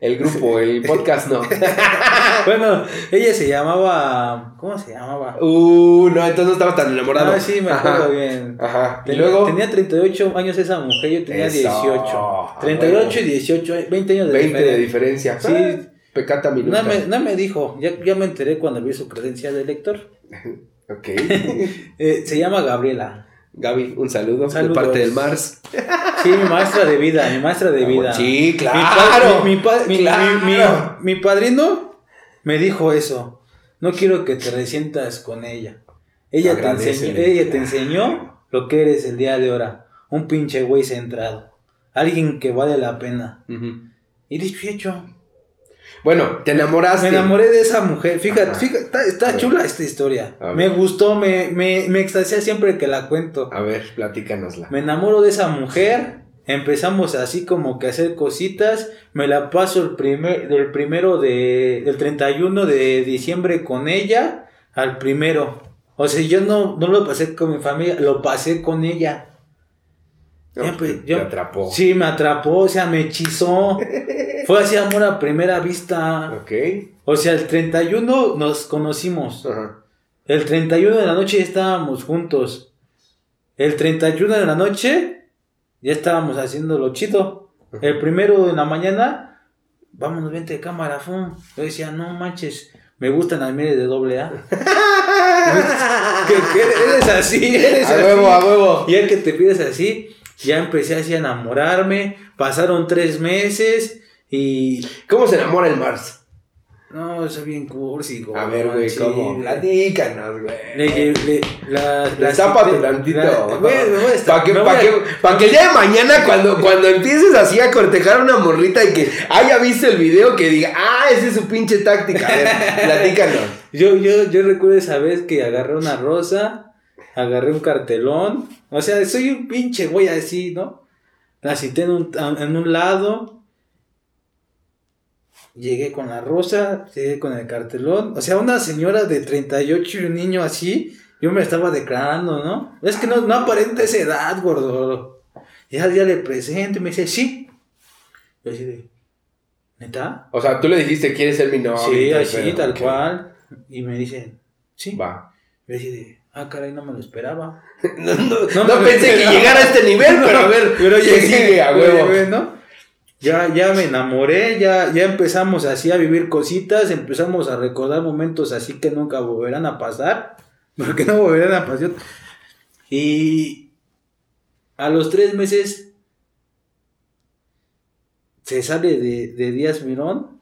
el grupo, el podcast no. <laughs> Bueno, ella se llamaba... ¿Cómo se llamaba? Uh, no, entonces no estaba tan enamorado. Ah, sí, me acuerdo Ajá. bien. Ajá. Y Tenía, luego, tenía 38 años esa mujer, yo tenía Eso, 18. a 38 y 18, 20 años de 20 de diferencia. diferencia. Sí. Ah, Pecata minuta. No me, no me dijo, ya, ya me enteré cuando vi su credencial de lector. <laughs> Ok. <laughs> Eh, se llama Gabriela. Gaby, un saludo Saludos. de parte del Mars. Sí, mi maestra de vida, mi maestra de vida. Sí, claro. Mi, pa- mi- mi- mi- mi padrino me dijo eso. No quiero que te resientas con ella. Ella te, enseñó, ella te enseñó lo que eres el día de ahora. Un pinche güey centrado. Alguien que vale la pena. Y dicho y hecho. Bueno, te enamoraste. Me enamoré de esa mujer. Fíjate, Ajá. fíjate, está, chula esta historia. Me gustó, me, me, me extasia siempre que la cuento. A ver, platícanosla. Me enamoro de esa mujer. Empezamos así como que a hacer cositas. Me la paso el primer, del primero de, del 31 de diciembre con ella al primero. O sea, yo no, no lo pasé con mi familia, lo pasé con ella. Pues, yo- te atrapó. Sí, me atrapó, o sea, me hechizó. <laughs> Fue así amor a primera vista. Ok. O sea, el 31 nos conocimos. Ajá. El 31 de la noche ya estábamos juntos. El 31 de la noche ya estábamos haciendo lo chido. El primero de la mañana, vámonos, vente de cámara. Yo decía, no manches, me gustan las miles de doble A. <laughs> <laughs> ¿Qué, qué eres así, eres A así. huevo, a huevo. Y el que te pides así, ya empecé así a enamorarme. Pasaron tres meses y. ¿Cómo se enamora el Mars? No, soy bien cursi, A ver, güey, ¿cómo? Platícanos, güey. le, le, la, la- tantito. güey, Para que, pa' que, pa' que el día de mañana, cuando, cuando empieces así a cortejar a una morrita y que haya visto el video, que diga, ah, esa es su pinche táctica. A ver, <laughs> platícanos. Yo, yo, yo recuerdo esa vez que agarré una rosa, agarré un cartelón. O sea, soy un pinche güey así, ¿no? La cité en un, en un lado. Llegué con la rosa, llegué con el cartelón. O sea, una señora de 38 y un niño así, yo me estaba declarando, ¿no? Es que no, no aparenta esa edad, gordo. Ya, ya le presento y me dice, sí. Yo así de, ¿neta? O sea, tú le dijiste, ¿quieres ser mi novia? sí, y así, tal cual. Y me dice, sí. Va. Yo así de, ah, caray, no me lo esperaba. <laughs> No, no, No no me pensé que llegara a este nivel, <laughs> pero a ver, Pero ¿qué llegué, sigue a huevo? ¿no? Ya, ya me enamoré, ya, ya empezamos así a vivir cositas, empezamos a recordar momentos así que nunca volverán a pasar, <laughs> porque no volverán a pasar. Y a los tres meses se sale de, de Díaz Mirón.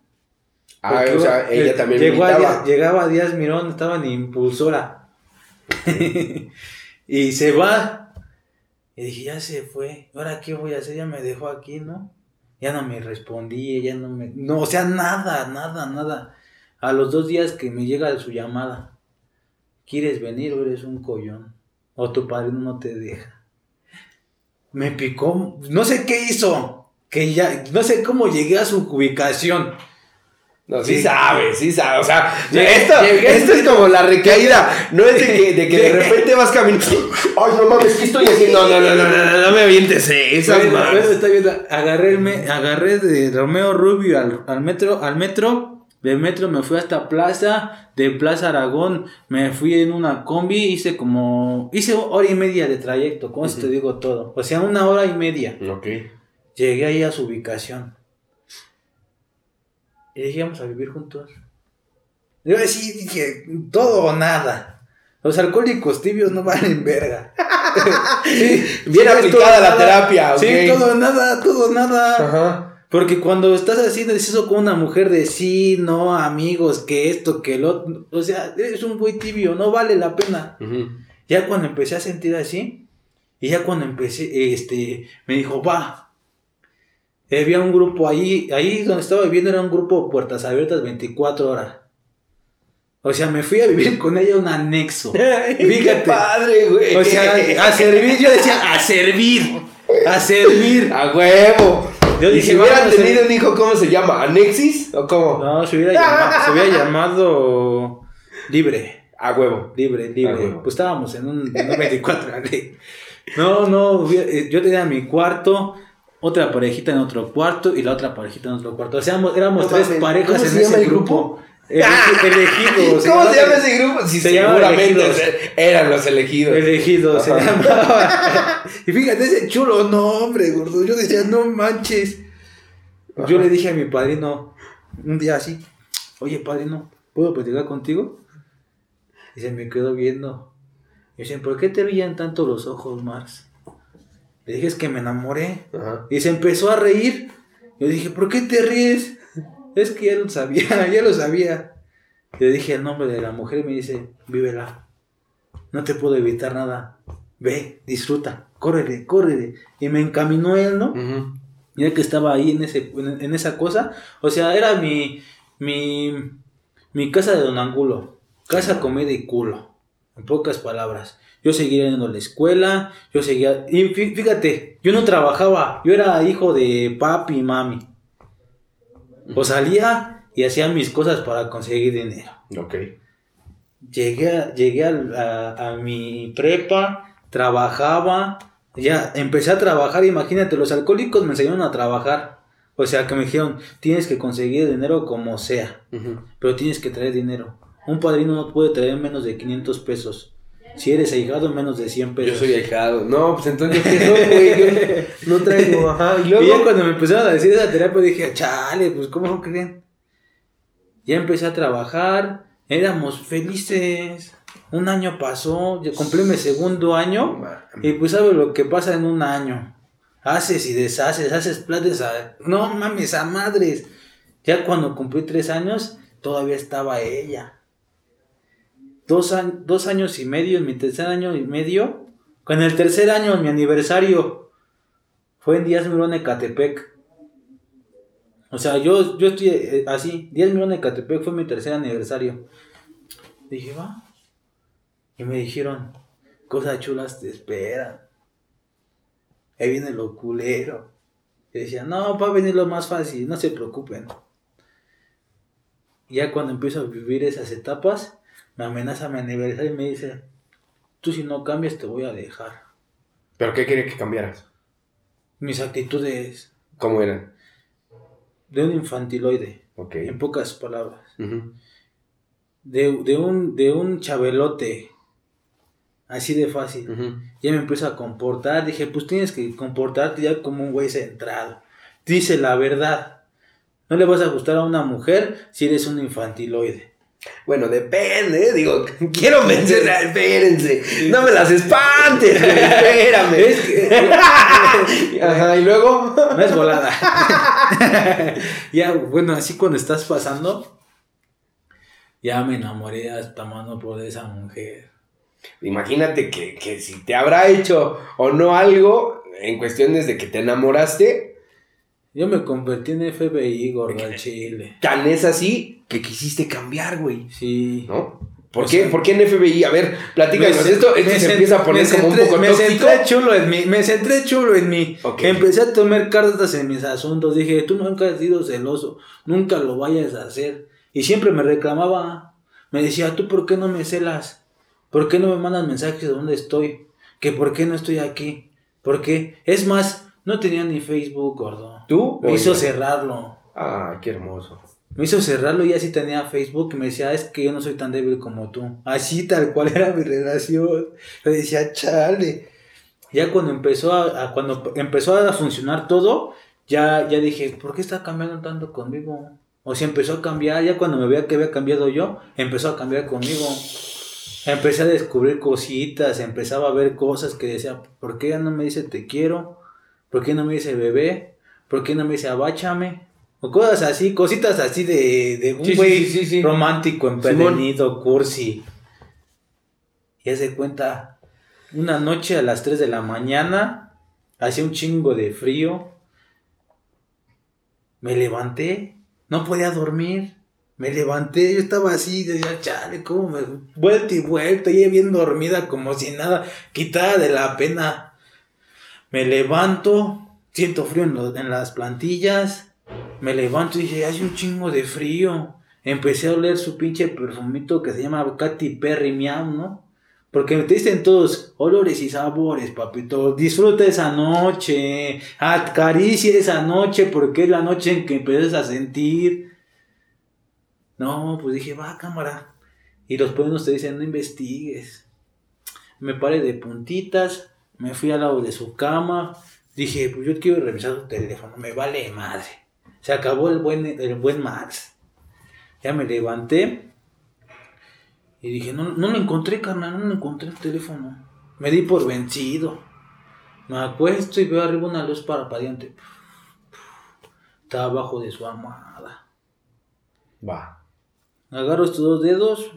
Ah, o sea, ella también llegó a llegaba a Díaz Mirón, estaba en impulsora. <laughs> y se va. Y dije, ya se fue. ¿Ahora qué voy a hacer? Ya me dejó aquí, ¿no? Ya no me respondí, ya no me... No, o sea, nada, nada, nada. A los dos días que me llega su llamada. ¿Quieres venir o eres un collón? O tu padrino no te deja. Me picó, no sé qué hizo. Que ya, no sé cómo llegué a su ubicación. No, sí Sí. sabe, sí sabe. O sea, esto, esto es como la recaída. No es de que de, que de repente vas caminando. <laughs> Ay, no mames, ¿qué estoy haciendo? No, no, no, no, no, no, me avientes esas está bien. Agarré, el me- agarré de Romeo Rubio al, al metro, al metro De metro me fui hasta Plaza, de Plaza Aragón me fui en una combi, hice como, hice hora y media de trayecto, con eso te digo todo. O sea, una hora y media. Ok. Llegué ahí a su ubicación. Y dije, vamos a vivir juntos. Yo sí dije, todo o nada. Los alcohólicos tibios no valen verga. <laughs> Sí, Bien aplicada la nada. terapia, ok. Sí, todo o nada, todo o nada. Ajá. Porque cuando estás haciendo eso con una mujer de sí, no, amigos, que esto, que lo otro, o sea, eres un güey tibio, no vale la pena. Ya cuando empecé a sentir así, y ya cuando empecé, este, me dijo, va. Había un grupo ahí, ahí donde estaba viviendo era un grupo de puertas abiertas 24 horas. O sea, me fui a vivir con ella un anexo. <laughs> Qué Fíjate. padre, güey. O sea, a servir, yo decía, a servir, a servir. A huevo. Yo ¿Y si hubieran tenido un hijo, ¿cómo se llama? ¿Anexis? ¿O cómo? No, se hubiera llamado, se hubiera llamado libre. A huevo. Libre, libre. Pues estábamos en un, en un 24 horas. <laughs> No, no, eh, yo tenía mi cuarto, otra parejita en otro cuarto y la otra parejita en otro cuarto. O sea, éramos, No tres mames, parejas ¿cómo en ese el grupo. Elegidos. <laughs> ¿Cómo se llama ese grupo? Sí, Se llama seguramente Elegidos. eran los elegidos. Elegidos se llamaba. <laughs> Y fíjate, ese chulo nombre, gordo. Yo decía, no manches. Yo le dije a mi padrino, un día así, oye padrino, ¿puedo platicar contigo? Y se me quedó viendo. Y dicen, ¿por qué te brillan tanto los ojos, Max? Le dije, es que me enamoré. Ajá. Y se empezó a reír. Yo dije, ¿por qué te ríes? Es que ya lo sabía, <laughs> ya lo sabía. Le dije el nombre de la mujer y me dice, vívela. No te puedo evitar nada. Ve, disfruta, córrele, córrele. Y me encaminó él, ¿no? Ujú. Mira que estaba ahí en, ese, en, en esa cosa. O sea, era mi, mi, mi casa de Don Angulo. Casa, comida y culo. En pocas palabras. Yo seguía yendo a la escuela. Yo seguía... Y fí- fíjate, yo no trabajaba. Yo era hijo de papi y mami. O salía y hacía mis cosas para conseguir dinero. Ok. Llegué, a, llegué a, a mi prepa, trabajaba, ya empecé a trabajar, imagínate, los alcohólicos me enseñaron a trabajar. O sea, que me dijeron, tienes que conseguir dinero como sea, pero tienes que traer dinero. Un padrino no puede traer menos de 500 pesos. Si eres ahijado, menos de 100 Yo pesos. soy ahijado. No, pues entonces, ¿qué <laughs> soy, güey? Yo no traigo. Ajá. Y Y ya luego. cuando me empezaron a decir esa terapia dije, chale, pues ¿cómo creen? Ya empecé a trabajar, éramos felices. Un año pasó, ya cumplí mi segundo año. Y pues sabes lo que pasa en un año. Haces y deshaces, haces planes a... No mames, a madres. Ya cuando cumplí tres años, todavía estaba ella. Dos, añ- dos años y medio, en mi tercer año y medio. Con el tercer año, en mi aniversario. Fue en Díaz Mirón, Ecatepec. O sea, yo, yo estoy eh, así. Díaz Mirón, Ecatepec fue mi tercer aniversario. Dije, va. Y me dijeron, cosas chulas te esperan. Ahí viene lo culero. Y decía, no, va a venir lo más fácil, no se preocupen. Ya cuando empiezo a vivir esas etapas, me amenaza mi aniversario y me dice, tú si no cambias te voy a dejar. ¿Pero qué quería que cambiaras? Mis actitudes ¿Cómo eran? de un infantiloide, Ok. en pocas palabras. De, de un, de un chabelote, así de fácil. Ya me empiezo a comportar. Dije, pues tienes que comportarte ya como un güey centrado. Dice la verdad. No le vas a gustar a una mujer si eres un infantiloide. Bueno, depende, ¿eh? digo, <laughs> quiero mencionar, espérense, no me las espantes, espérame. <laughs> Es que- <laughs> Ajá, y luego. No es volada. ya, bueno, así cuando estás pasando, ya me enamoré hasta mano por esa mujer. Imagínate que, que si te habrá hecho o no algo en cuestiones de que te enamoraste, Yo me convertí en FBI, gordo, al chile. <laughs> tan es así que quisiste cambiar, güey, Sí. ¿no? ¿Por O qué? sea, ¿Por qué en FBI? A ver, platícanos, esto, esto se empieza a poner como un centré- poco Me tóxico. centré chulo en mí, me centré chulo en mí. Ok. Empecé a tomar cartas en mis asuntos. Dije, tú nunca has sido celoso, nunca lo vayas a hacer. Y siempre me reclamaba. Me decía, ¿tú por qué no me celas? ¿Por qué no me mandas mensajes de dónde estoy? ¿Que por qué no estoy aquí? ¿Por qué? Es más, no tenía ni Facebook, gordo. ¿Tú? Me hizo cerrarlo. Ah, qué hermoso. Me hizo cerrarlo y así tenía Facebook y me decía, es que yo no soy tan débil como tú. Así tal cual era mi relación. Le decía, chale. Ya cuando empezó a, cuando empezó a funcionar todo, ya, ya dije, ¿por qué está cambiando tanto conmigo? O si empezó a cambiar, ya cuando me veía que había cambiado yo, empezó a cambiar conmigo. Empecé a descubrir cositas, empezaba a ver cosas que decía, ¿por qué no me dice te quiero? ¿Por qué no me dice bebé? ¿Por qué no me dice abáchame? O cosas así, cositas así de, de un güey romántico, empedernido, cursi. Y se cuenta, una noche a las 3 de la mañana, hacía un chingo de frío. Me levanté, no podía dormir. Me levanté, yo estaba así, decía, chale, cómo me vuelta y vuelta, y bien dormida, como si nada, quitada de la pena. Me levanto, siento frío en, en las plantillas, me levanto y dije, hace un chingo de frío. Empecé a oler su pinche perfumito que se llama Katy Perry Miau, ¿no? Porque te dicen todos olores y sabores, papito. Disfruta esa noche. Acaricia esa noche porque es la noche en que empiezas a sentir. No, pues dije, va, cámara. Y los pueblos te dicen, no investigues. Me paré de puntitas, me fui al lado de su cama. Dije, pues yo quiero revisar su teléfono, me vale madre. Se acabó el buen, el buen Max. Ya me levanté y dije, no, no lo encontré, carnal, no lo encontré el teléfono. Me di por vencido. Me acuesto y veo arriba una luz parpadeante. Está abajo de su armada. Va. Agarro estos dos dedos,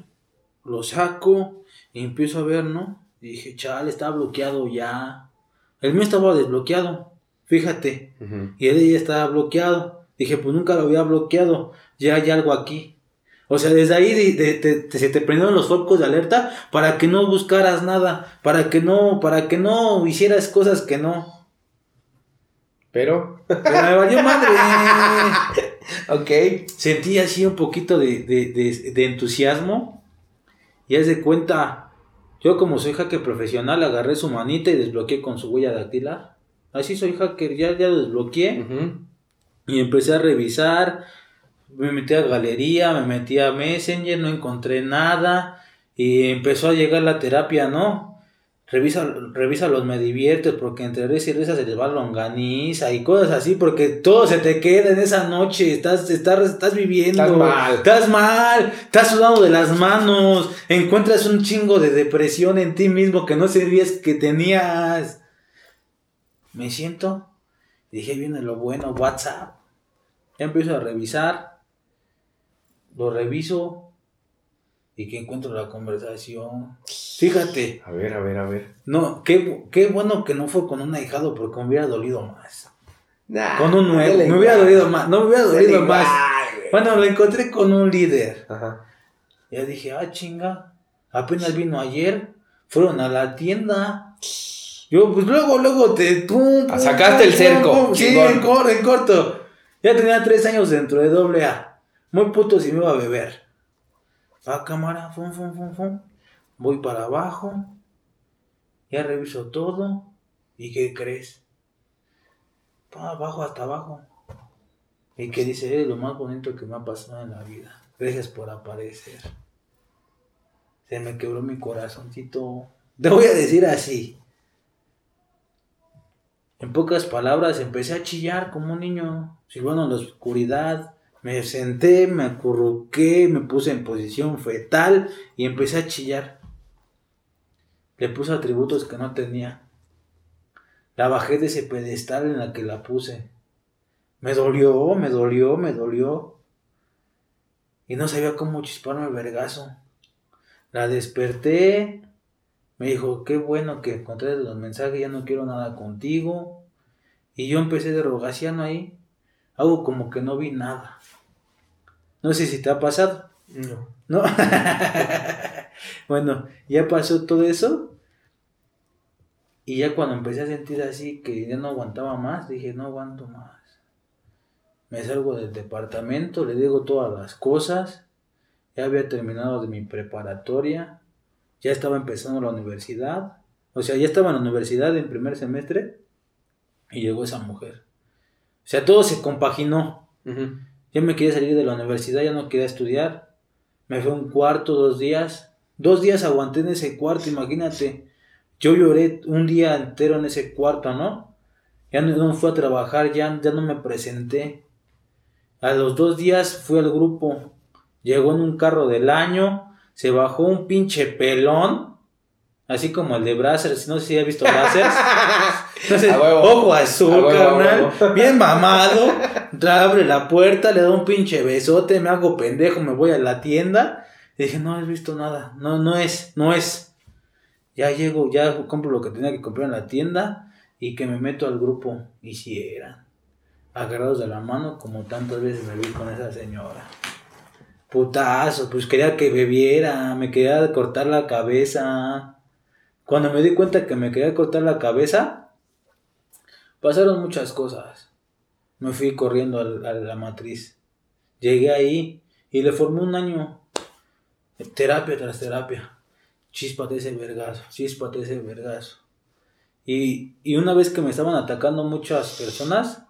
lo saco y empiezo a ver, ¿no? Y dije, chale, está bloqueado ya. El mío estaba desbloqueado, fíjate. Y el de ella estaba bloqueado. Dije, pues nunca lo había bloqueado, ya hay algo aquí. O sea, desde ahí se te prendieron los focos de alerta para que no buscaras nada, para que no, para que no hicieras cosas que no. Pero. Pero me valió madre. <laughs> ok. Sentí así un poquito de, de, entusiasmo. Y haz de cuenta, yo como soy hacker profesional, agarré su manita y desbloqueé con su huella dactilar. Así soy hacker, ya, ya lo desbloqueé. Y empecé a revisar, me metí a galería, me metí a Messenger, no encontré nada. Y empezó a llegar la terapia, ¿no? Revisa, revisa los me diviertes porque entre risas y risas se les va longaniza y cosas así porque todo se te queda en esa noche, estás, estás, estás viviendo. Estás mal. Estás mal, estás sudando de las manos, encuentras un chingo de depresión en ti mismo que no sabías que tenías. Me siento, dije, viene lo bueno, WhatsApp. Ya empiezo a revisar, lo reviso y que encuentro la conversación. Fíjate. A ver, a ver, a ver. No, qué, qué bueno que no fue con un ahijado porque me hubiera dolido más. con un nuevo. Me hubiera dolido más. No me hubiera dolido más. Bueno, lo encontré con un líder. Ajá. Ya dije, ah, chinga. Apenas vino ayer. Fueron a la tienda. Yo, pues luego, luego te. Tum, Sacaste el cerco. sí, en corto. Ya tenía tres años dentro de doble A. Muy puto si me iba a beber. Va cámara, fum, fum, fum, fum. Voy para abajo. Ya reviso todo. ¿Y qué crees? Para abajo hasta abajo. Y que dice, es lo más bonito que me ha pasado en la vida. Gracias por aparecer. Se me quebró mi corazoncito. Te voy a decir así. En pocas palabras, empecé a chillar como un niño, silbando en la oscuridad. Me senté, me acurruqué, me puse en posición fetal y empecé a chillar. Le puse atributos que no tenía. La bajé de ese pedestal en la que la puse. Me dolió, me dolió, me dolió. Y no sabía cómo chisparme el vergazo. La desperté, me dijo, qué bueno que encontré los mensajes, ya no quiero nada contigo. Y yo empecé de rogaciano ahí. Hago como que no vi nada. No sé si te ha pasado. No. ¿No? <laughs> bueno, ya pasó todo eso. Y ya cuando empecé a sentir así que ya no aguantaba más, dije, no aguanto más. Me salgo del departamento, le digo todas las cosas. Ya había terminado de mi preparatoria ya estaba empezando la universidad, o sea, ya estaba en la universidad en primer semestre y llegó esa mujer. O sea, todo se compaginó. Ya me quería salir de la universidad, ya no quería estudiar. Me fue un cuarto, dos días. Dos días aguanté en ese cuarto, imagínate. Yo lloré un día entero en ese cuarto, ¿no? Ya no, no fui a trabajar, ya, ya no me presenté. A los dos días fui al grupo. Llegó en un carro del año, se bajó un pinche pelón, así como el de Brazzers, no sé si has visto Brazzers. <laughs> Entonces, ojo azul, A huevo, a carnal, huevo. <laughs> bien mamado, abre la puerta, le da un pinche besote, me hago pendejo, me voy a la tienda. Y dije, no has visto nada, no, no es, no es. Ya llego, ya compro lo que tenía que comprar en la tienda y que me meto al grupo. Y si eran agarrados de la mano como tantas veces me vi con esa señora. Putazo, pues quería que bebiera, me quería cortar la cabeza. Cuando me di cuenta que me quería cortar la cabeza, pasaron muchas cosas. Me fui corriendo a, la matriz. Llegué ahí y le formé un año. Terapia tras terapia. Chíspate ese vergazo, chíspate ese vergazo. Y, y una vez que me estaban atacando muchas personas,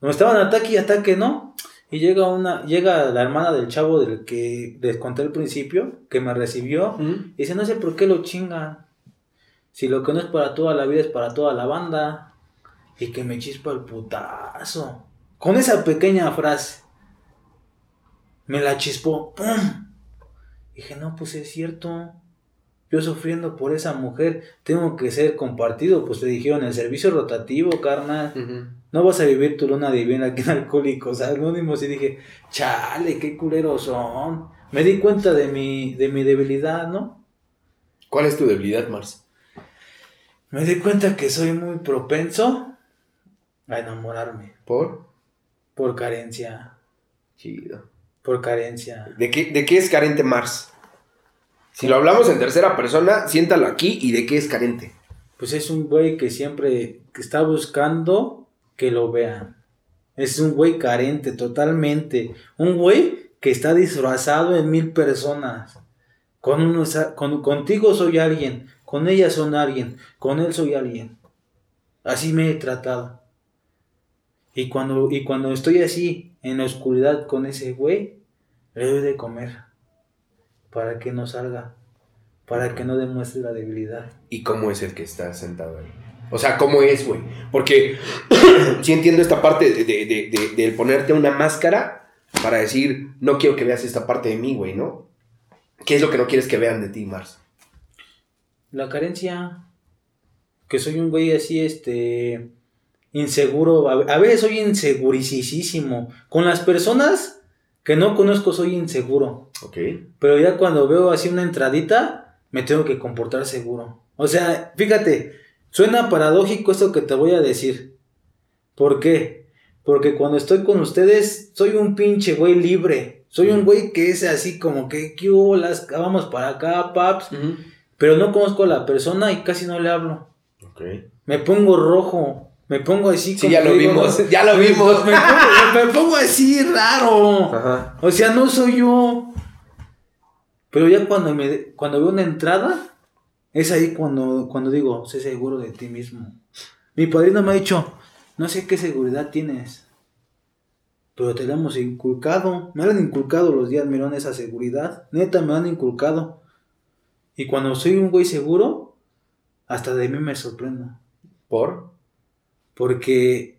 me estaban ataque y ataque, ¿no? Y llega una, llega la hermana del chavo del que les conté al principio, que me recibió, y dice, no sé por qué lo chingan. Si lo que no es para toda la vida es para toda la banda. Y que me chispa el putazo. Con esa pequeña frase. Me la chispó. ¡Pum! Dije, no, pues es cierto. Yo sufriendo por esa mujer, tengo que ser compartido. Pues le dijeron, el servicio rotativo, carnal. No vas a vivir tu luna bien aquí en Alcohólicos Anónimos. Y dije, chale, qué culeros son. Me di cuenta de mi, de mi debilidad, ¿no? ¿Cuál es tu debilidad, Mars? Me di cuenta que soy muy propenso a enamorarme. ¿Por? Por carencia. Chido. Por carencia. ¿De qué, ¿De qué es carente Mars? Si lo hablamos en tercera persona, siéntalo aquí y de qué es carente. Pues es un güey que siempre que está buscando que lo vean. Es un güey carente totalmente. Un güey que está disfrazado en mil personas. Con unos, con, contigo soy alguien, con ella son alguien, con él soy alguien. Así me he tratado. Y cuando, y cuando estoy así, en la oscuridad con ese güey, le doy de comer. Para que no salga. Para que no demuestre la debilidad. ¿Y cómo es el que está sentado ahí? O sea, ¿cómo es, güey? Porque <coughs> sí entiendo esta parte de, de, de, de- ponerte una máscara para decir, no quiero que veas esta parte de mí, güey, ¿no? ¿Qué es lo que no quieres que vean de ti, Mars? La carencia. Que soy un güey así, este. Inseguro. A veces soy insegurísimo. Con las personas que no conozco soy inseguro. Ok. Pero ya cuando veo así una entradita, me tengo que comportar seguro. O sea, fíjate, suena paradójico esto que te voy a decir. ¿Por qué? Porque cuando estoy con ustedes, soy un pinche güey libre. Soy un güey que es así como que, ¿qué? Las vamos para acá, paps. Pero no conozco a la persona y casi no le hablo. Ok. Me pongo rojo. Me pongo así Sí, ya lo digo, vimos, no, ya lo vimos. Me pongo, me pongo así raro. Ajá. O sea, no soy yo. Pero ya cuando me cuando veo una entrada, es ahí cuando, cuando digo, sé seguro de ti mismo. Mi padrino me ha dicho, no sé qué seguridad tienes. Pero te la hemos inculcado. Me la han inculcado los días, mirón, esa seguridad. Neta, me la han inculcado. Y cuando soy un güey seguro, hasta de mí me sorprendo. ¿Por? Porque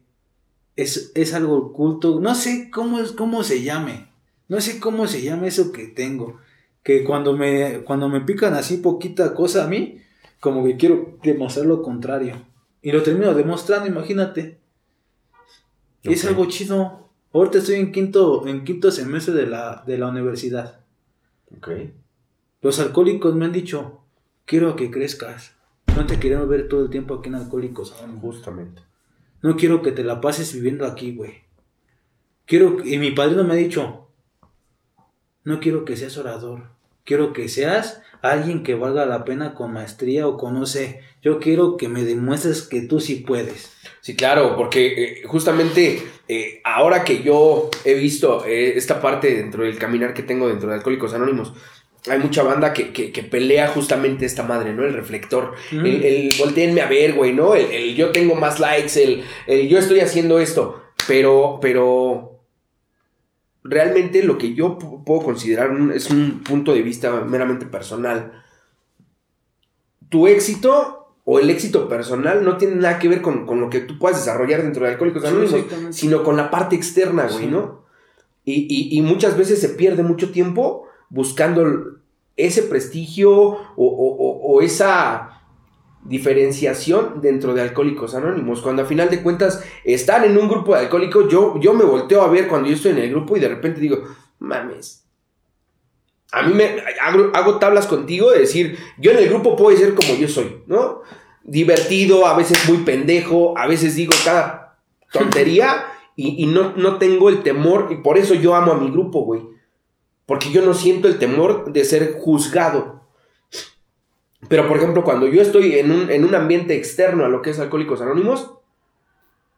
es, es algo oculto. No sé cómo, es, cómo se llame. No sé cómo se llama eso que tengo. Que cuando me, cuando me pican así poquita cosa a mí, como que quiero demostrar lo contrario. Y lo termino demostrando, imagínate. Y es algo chido. Ahorita estoy en quinto, en quinto semestre de la, de la universidad. Ok. Los alcohólicos me han dicho, quiero que crezcas. No te queremos ver todo el tiempo aquí en Alcohólicos Anónimos. Justamente. No quiero que te la pases viviendo aquí, güey. Quiero, y mi padrino me ha dicho, no quiero que seas orador. Quiero que seas alguien que valga la pena con maestría o con no sé. Yo quiero que me demuestres que tú sí puedes. Sí, claro, porque eh, justamente eh, ahora que yo he visto eh, esta parte dentro del caminar que tengo dentro de Alcohólicos Anónimos, hay mucha banda que, que- que pelea justamente esta madre, ¿no? El reflector. Mm. El, el volteenme a ver, güey, ¿no? El, el yo tengo más likes, el, el yo estoy haciendo esto. Pero, pero. realmente lo que yo puedo considerar es un punto de vista meramente personal. Tu éxito o el éxito personal no tiene nada que ver con, lo que tú puedas desarrollar dentro de Alcohólicos Anónimos, sino con la parte externa, güey, ¿no? Y, muchas veces se pierde mucho tiempo buscando ese prestigio o esa diferenciación dentro de Alcohólicos Anónimos. Cuando a final de cuentas están en un grupo de alcohólicos, yo, yo me volteo a ver cuando yo estoy en el grupo y de repente digo, mames. A mí me hago, tablas contigo de decir, yo en el grupo puedo ser como yo soy, ¿no? Divertido, a veces muy pendejo, a veces digo cada tontería y, y no, no tengo el temor y por eso yo amo a mi grupo, güey. Porque yo no siento el temor de ser juzgado. Pero, por ejemplo, cuando yo estoy en un, ambiente externo a lo que es Alcohólicos Anónimos,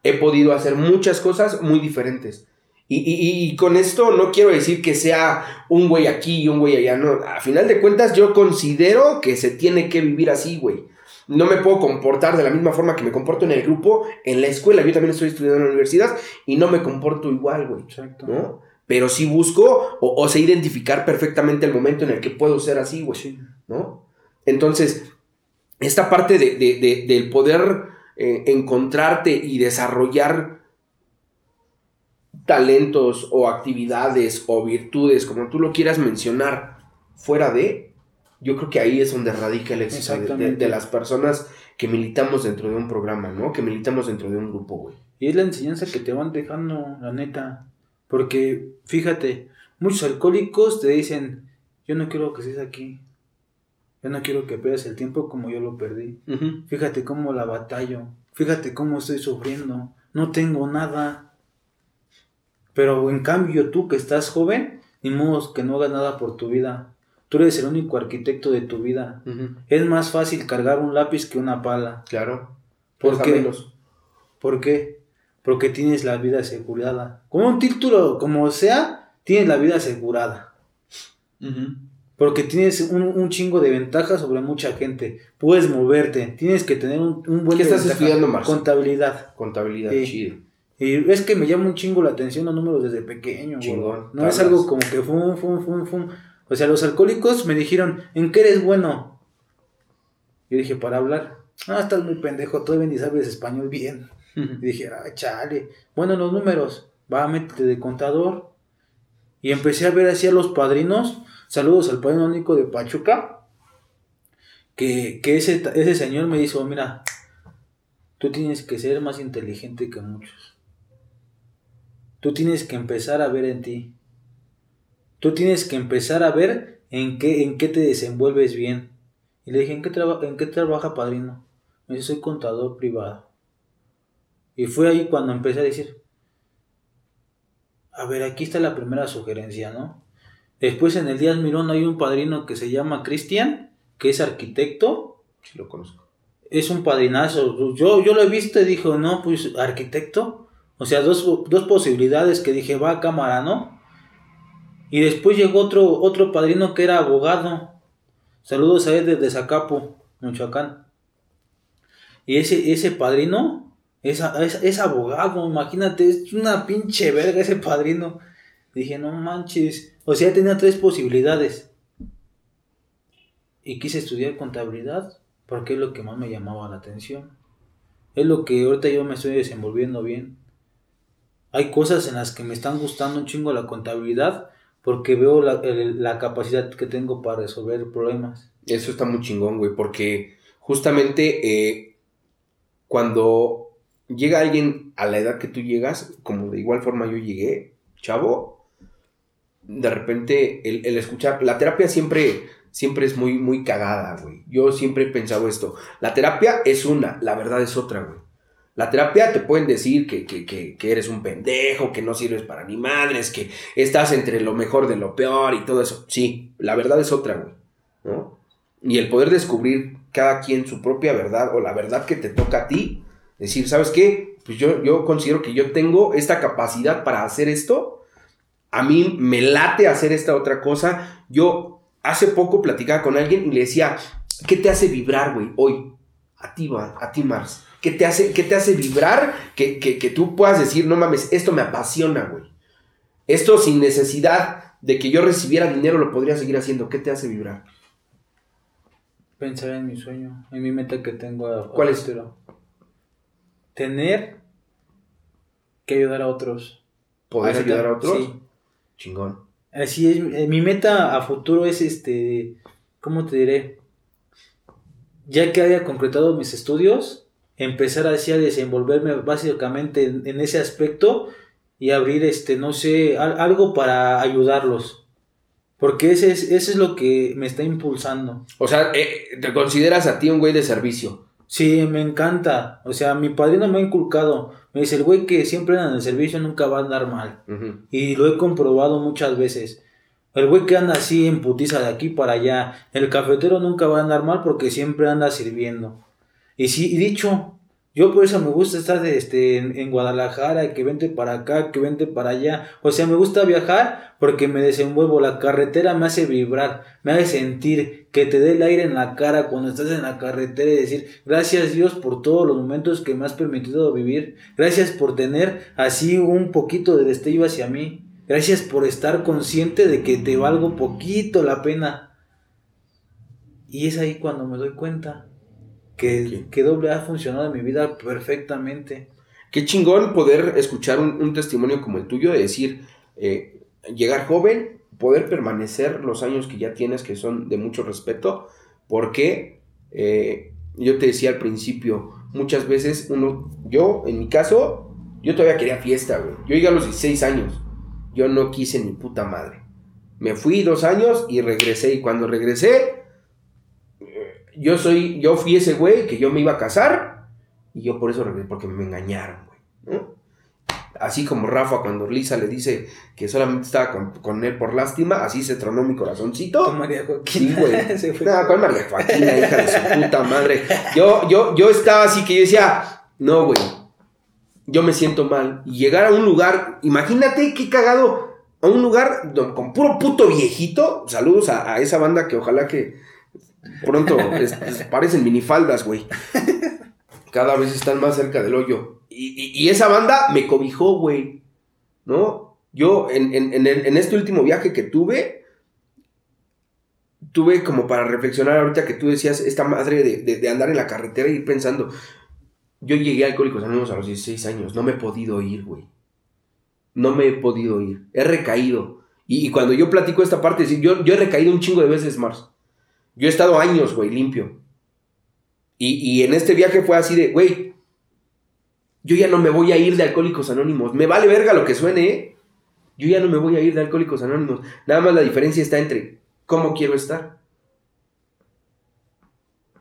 he podido hacer muchas cosas muy diferentes. Y, con esto no quiero decir que sea un güey aquí y un güey allá, no. A final de cuentas, yo considero que se tiene que vivir así, güey. No me puedo comportar de la misma forma que me comporto en el grupo, en la escuela. Yo también estoy estudiando en la universidad y no me comporto igual, güey. ¿no? Pero sí busco o, sé identificar perfectamente el momento en el que puedo ser así, güey. ¿No? Entonces, esta parte de, del poder eh, encontrarte y desarrollar talentos o actividades o virtudes, como tú lo quieras mencionar, fuera de, yo creo que ahí es donde radica el éxito de, las personas que militamos dentro de un programa, ¿no? Que militamos dentro de un grupo, güey. Y es la enseñanza que te van dejando, la neta. Porque, fíjate, muchos alcohólicos te dicen, yo no quiero que estés aquí. Yo no quiero que pierdas el tiempo como yo lo perdí. Fíjate cómo la batallo. Fíjate cómo estoy sufriendo. No tengo nada. Pero en cambio tú que estás joven, ni modo que no hagas nada por tu vida. Tú eres el único arquitecto de tu vida. Es más fácil cargar un lápiz que una pala. Claro. ¿Por qué? ¿Por qué? Porque tienes la vida asegurada. Como un título, como sea, tienes la vida asegurada. Porque tienes un, chingo de ventajas sobre mucha gente. Puedes moverte. Tienes que tener un, buen... ¿Qué estás estudiando, más? Contabilidad. Contabilidad, chido. Y es que me llama un chingo la atención los números desde pequeño. Chingón. No es algo como que fum, fum, fum, fum. O sea, los alcohólicos me dijeron, ¿en qué eres bueno? Yo dije, para hablar. Ah, estás muy pendejo, todavía ni sabes español bien. Dije, ah, chale. Bueno, los números. Va, métete de contador. Y empecé a ver así a los padrinos Saludos al padre único de Pachuca. Que, ese, ese señor me dijo, mira, tú tienes que ser más inteligente que muchos. Tú tienes que empezar a ver en ti. Tú tienes que empezar a ver en qué, en qué te desenvuelves bien. Y le dije, ¿en qué, ¿en qué trabaja padrino? Me dice, soy contador privado. Y fue ahí cuando empecé a decir, a ver, aquí está la primera sugerencia, ¿no? Después en el Díaz Mirón hay un padrino que se llama Cristian, que es arquitecto. Sí, lo conozco. Es un padrinazo. Yo, yo lo he visto y dijo, no, pues arquitecto. O sea, dos, posibilidades que dije, va a cámara, ¿no? Y después llegó otro, otro padrino que era abogado. Saludos a él desde Zacapo, Michoacán. Y ese, ese padrino es, es, abogado, imagínate, es una pinche verga ese padrino. Dije, no manches. O sea, tenía tres posibilidades. Y quise estudiar contabilidad porque es lo que más me llamaba la atención. Es lo que ahorita yo me estoy desenvolviendo bien. Hay cosas en las que me están gustando un chingo la contabilidad porque veo la, capacidad que tengo para resolver problemas. Eso está muy chingón, güey, porque justamente eh, cuando llega alguien a la edad que tú llegas, como de igual forma yo llegué, chavo, de repente el, escuchar, la terapia siempre, siempre es muy, muy cagada, güey. Yo siempre he pensado esto. La terapia es una, la verdad es otra, güey. La terapia te pueden decir que, que, que, eres un pendejo, que no sirves para ni madres, que estás entre lo mejor de lo peor y todo eso. Sí, la verdad es otra, güey. ¿no? Y el poder descubrir cada quien su propia verdad o la verdad que te toca a ti, decir, ¿sabes qué? Pues yo, yo considero que yo tengo esta capacidad para hacer esto a mí me late hacer esta otra cosa. Yo hace poco platicaba con alguien y le decía, ¿qué te hace vibrar, güey, hoy? A ti, a ti, Mars. ¿Qué te hace, qué te hace vibrar que, que, tú puedas decir, no mames, esto me apasiona, güey? Esto sin necesidad de que yo recibiera dinero lo podría seguir haciendo. ¿Qué te hace vibrar? Pensar en mi sueño, en mi meta que tengo. A, ¿Cuál es? Tener que ayudar a otros. ¿Poder ayudar a otros? Sí. Chingón. Así es, eh, mi meta a futuro es este, ¿cómo te diré? Ya que haya concretado mis estudios, empezar así a desenvolverme básicamente en, ese aspecto y abrir este, no sé, algo para ayudarlos. Porque ese es, ese es lo que me está impulsando. O sea, eh, te consideras a ti un güey de servicio. Sí, me encanta. O sea, mi padrino me ha inculcado. Me dice, el güey que siempre anda en el servicio nunca va a andar mal. Y lo he comprobado muchas veces. El güey que anda así en putiza de aquí para allá. El cafetero nunca va a andar mal porque siempre anda sirviendo. Y sí, y dicho, yo por eso me gusta estar este, en, Guadalajara, que vente para acá, que vente para allá. O sea, me gusta viajar porque me desenvuelvo. La carretera me hace vibrar, me hace sentir que te dé el aire en la cara cuando estás en la carretera y decir, gracias Dios por todos los momentos que me has permitido vivir. Gracias por tener así un poquito de destello hacia mí. Gracias por estar consciente de que te valgo poquito la pena. Y es ahí cuando me doy cuenta que, que doble ha funcionado en mi vida perfectamente. Qué chingón poder escuchar un, testimonio como el tuyo de decir, eh, llegar joven, poder permanecer los años que ya tienes, que son de mucho respeto, porque eh, yo te decía al principio, muchas veces uno, yo en mi caso, yo todavía quería fiesta, güey. Yo llegué a los 16 años, yo no quise ni puta madre. Me fui dos años y regresé, y cuando regresé, yo soy, yo fui ese güey que yo me iba a casar y yo por eso regresé, porque me engañaron, güey. Así como Rafa cuando Lisa le dice que solamente estaba con, él por lástima, así se tronó mi corazoncito. Con María Joaquina. Sí, güey. <laughs> No, con María Joaquina, hija de su puta madre. Yo, yo, yo estaba así que yo decía, no, güey, yo me siento mal. Y llegar a un lugar, imagínate qué cagado, a un lugar con puro puto viejito. Saludos a esa banda que ojalá que Pronto parecen minifaldas, güey. Cada vez están más cerca del hoyo. Y, esa banda me cobijó, güey. ¿No? Yo, en, este último viaje que tuve, tuve como para reflexionar ahorita que tú decías, esta madre de, andar en la carretera y ir pensando. Yo llegué a Alcohólicos Anónimos a los 16 años. No me he podido ir, güey. No me he podido ir. He recaído. Y, cuando yo platico esta parte, yo, yo he recaído un chingo de veces más. Yo he estado años, güey, limpio. Y, en este viaje fue así de, güey, yo ya no me voy a ir de Alcohólicos Anónimos. Me vale verga lo que suene, ¿eh? Yo ya no me voy a ir de Alcohólicos Anónimos. Nada más la diferencia está entre cómo quiero estar.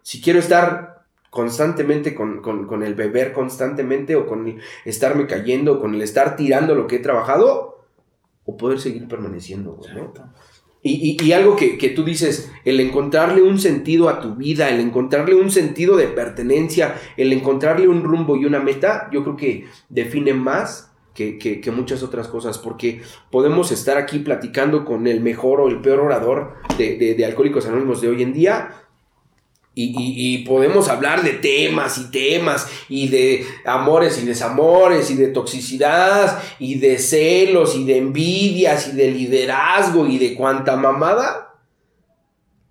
Si quiero estar constantemente con, el beber constantemente o con el estarme cayendo, con el estar tirando lo que he trabajado, o poder seguir permaneciendo, ¿no? Y, algo que, tú dices, el encontrarle un sentido a tu vida, el encontrarle un sentido de pertenencia, el encontrarle un rumbo y una meta, yo creo que define más que, muchas otras cosas, porque podemos estar aquí platicando con el mejor o el peor orador de, de Alcohólicos Anónimos de hoy en día, y, podemos hablar de temas y temas y de amores y desamores y de toxicidad y de celos y de envidias y de liderazgo y de cuanta mamada,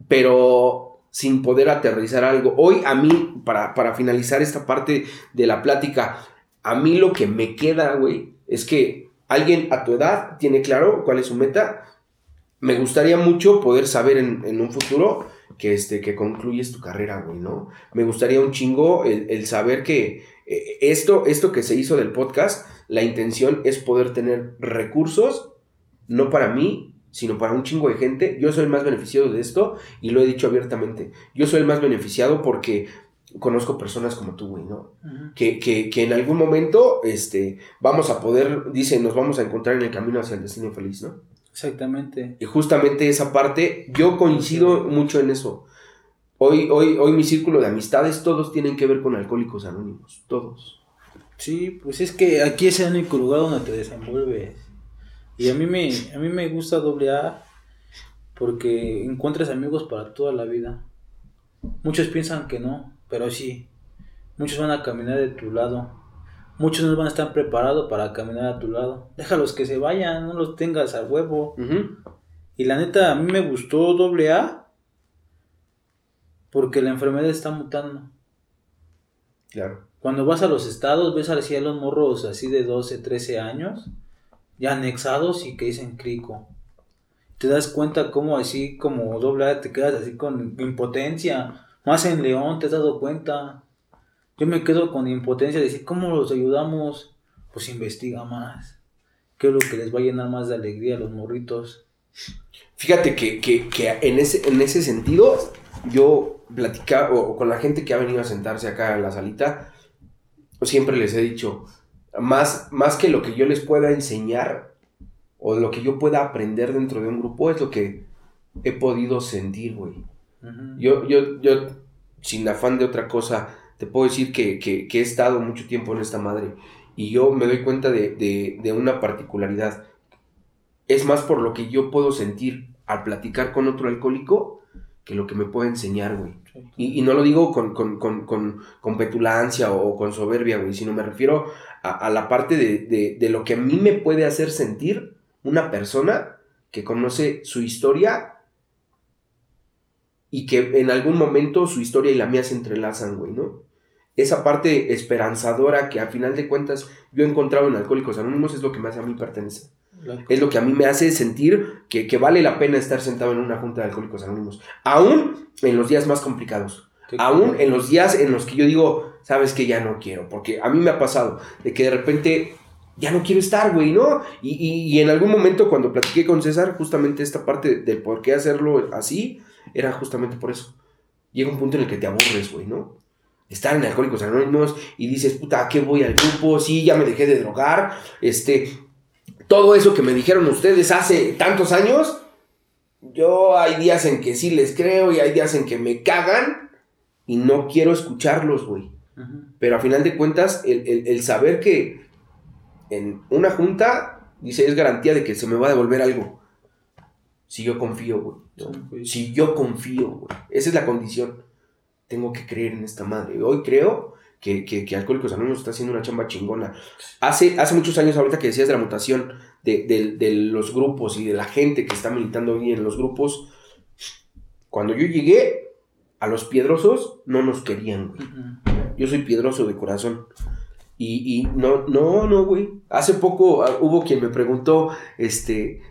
pero sin poder aterrizar algo. Hoy a mí, para, para finalizar esta parte de la plática, a mí lo que me queda, güey, es que alguien a tu edad tiene claro cuál es su meta. Me gustaría mucho poder saber en, en un futuro que, este, que concluyes tu carrera, güey, ¿no? Me gustaría un chingo el, saber que eh, esto, esto que se hizo del podcast, la intención es poder tener recursos, no para mí, sino para un chingo de gente. Yo soy el más beneficiado de esto y lo he dicho abiertamente. Yo soy el más beneficiado porque conozco personas como tú, güey, ¿no? que, que, que, en algún momento este, vamos a poder, dicen, nos vamos a encontrar en el camino hacia el destino feliz, ¿no? Exactamente. Y justamente esa parte, yo coincido mucho en eso. Hoy, hoy, hoy mi círculo de amistades, todos tienen que ver con alcohólicos anónimos, todos. Sí, pues es que aquí es el único lugar donde te desenvuelves. Y a mí me, a mí me gusta doble A porque encuentras amigos para toda la vida. Muchos piensan que no, pero sí. Muchos van a caminar de tu lado. Muchos no van a estar preparados para caminar a tu lado. Déjalos que se vayan, no los tengas a huevo. Y la neta, a mí me gustó doble A porque la enfermedad está mutando. Claro. Cuando vas a los estados, ves así a los morros así de 12, 13 años, ya anexados y que dicen crico. Te das cuenta cómo así como doble A te quedas así con impotencia. Más en León, te has dado cuenta. Yo me quedo con impotencia de decir, ¿cómo los ayudamos? Pues investiga más. ¿Qué es lo que les va a llenar más de alegría a los morritos? Fíjate que, que, que en, ese, en ese sentido, yo platicaba o, con la gente que ha venido a sentarse acá en la salita, siempre les he dicho, más, más que lo que yo les pueda enseñar o lo que yo pueda aprender dentro de un grupo, es lo que he podido sentir, güey. yo, yo, yo, sin afán de otra cosa, te puedo decir que, he estado mucho tiempo en esta madre y yo me doy cuenta de, una particularidad. Es más por lo que yo puedo sentir al platicar con otro alcohólico que lo que me puede enseñar, güey. Y, no lo digo con, con, petulancia o con soberbia, güey, sino me refiero a, la parte de, de, lo que a mí me puede hacer sentir una persona que conoce su historia y que en algún momento su historia y la mía se entrelazan, güey, ¿no? Esa parte esperanzadora que a final de cuentas yo he encontrado en Alcohólicos Anónimos es lo que hace a mí pertenecer. Es lo que a mí me hace sentir que, vale la pena estar sentado en una junta de Alcohólicos Anónimos. Aún en los días más complicados. aún en los días en los que yo digo, sabes que ya no quiero. Porque a mí me ha pasado de que de repente ya no quiero estar, güey, ¿no? Y, y, en algún momento cuando platiqué con César, justamente esta parte del por qué hacerlo así, era justamente por eso. Llega un punto en el que te aburres, güey, ¿no? Estar en Alcohólicos Anónimos y dices, puta, ¿a qué voy al grupo? Sí, ya me dejé de drogar. Este, todo eso que me dijeron ustedes hace tantos años, yo hay días en que sí les creo y hay días en que me cagan y no quiero escucharlos, güey. Pero a final de cuentas, el, saber que en una junta, dice, es garantía de que se me va a devolver algo. Si yo confío, güey. Si yo confío, güey. Esa es la condición tengo que creer en esta madre. Hoy creo que, que, que Alcohólicos Anónimos está haciendo una chamba chingona. Hace, hace muchos años, ahorita que decías de la mutación de, los grupos y de la gente que está militando hoy en los grupos, cuando yo llegué a los piedrosos, no nos querían, Yo soy piedroso de corazón. Y, y no, no, no, güey. Hace poco ah, hubo quien me preguntó, este,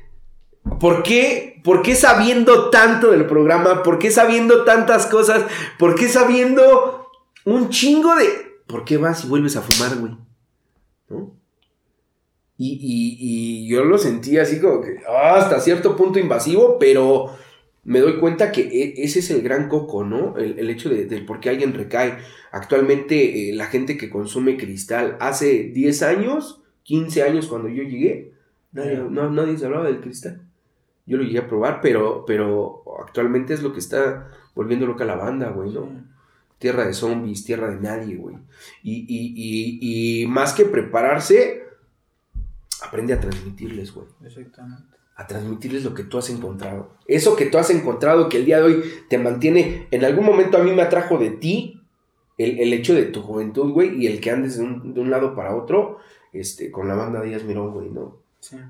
¿Por qué, ¿Por qué sabiendo tanto del programa? ¿Por qué sabiendo tantas cosas? ¿Por qué sabiendo un chingo de... ¿Por qué vas y vuelves a fumar, güey? ¿No? Y, y, yo lo sentí así como que ah, hasta cierto punto invasivo, pero me doy cuenta que e, ese es el gran coco, ¿no? El, hecho de, por qué alguien recae. Actualmente eh, la gente que consume cristal hace 10 años, 15 años cuando yo llegué, nadie, no, nadie se hablaba del cristal. Yo lo llegué a probar, pero, pero actualmente es lo que está volviendo loca la banda, güey, ¿no? Tierra de zombies, tierra de nadie, güey. Y, y, y, más que prepararse, aprende a transmitirles, güey. Exactamente. A transmitirles lo que tú has encontrado. Eso que tú has encontrado, que el día de hoy te mantiene. En algún momento a mí me atrajo de ti el, hecho de tu juventud, güey, y el que andes de un, de un lado para otro, este, con la banda Díaz Mirón, güey, ¿no?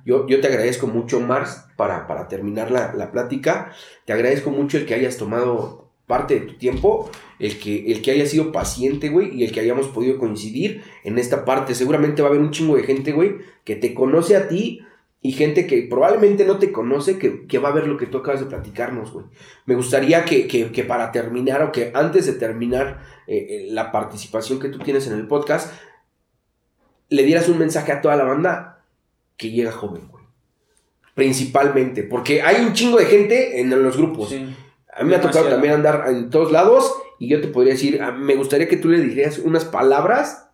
Yo, yo te agradezco mucho, Mars, para, para terminar la, plática. Te agradezco mucho el que hayas tomado parte de tu tiempo, el que, el que hayas sido paciente, güey, y el que hayamos podido coincidir en esta parte. Seguramente va a haber un chingo de gente, güey, que te conoce a ti y gente que probablemente no te conoce, que, va a ver lo que tú acabas de platicarnos, güey. Me gustaría que, para terminar o que antes de terminar eh, eh, la participación que tú tienes en el podcast, le dieras un mensaje a toda la banda que llega joven, güey. Principalmente, porque hay un chingo de gente en los grupos. A mí me ha tocado también andar en todos lados y yo te podría decir, ah, me gustaría que tú le dijeras unas palabras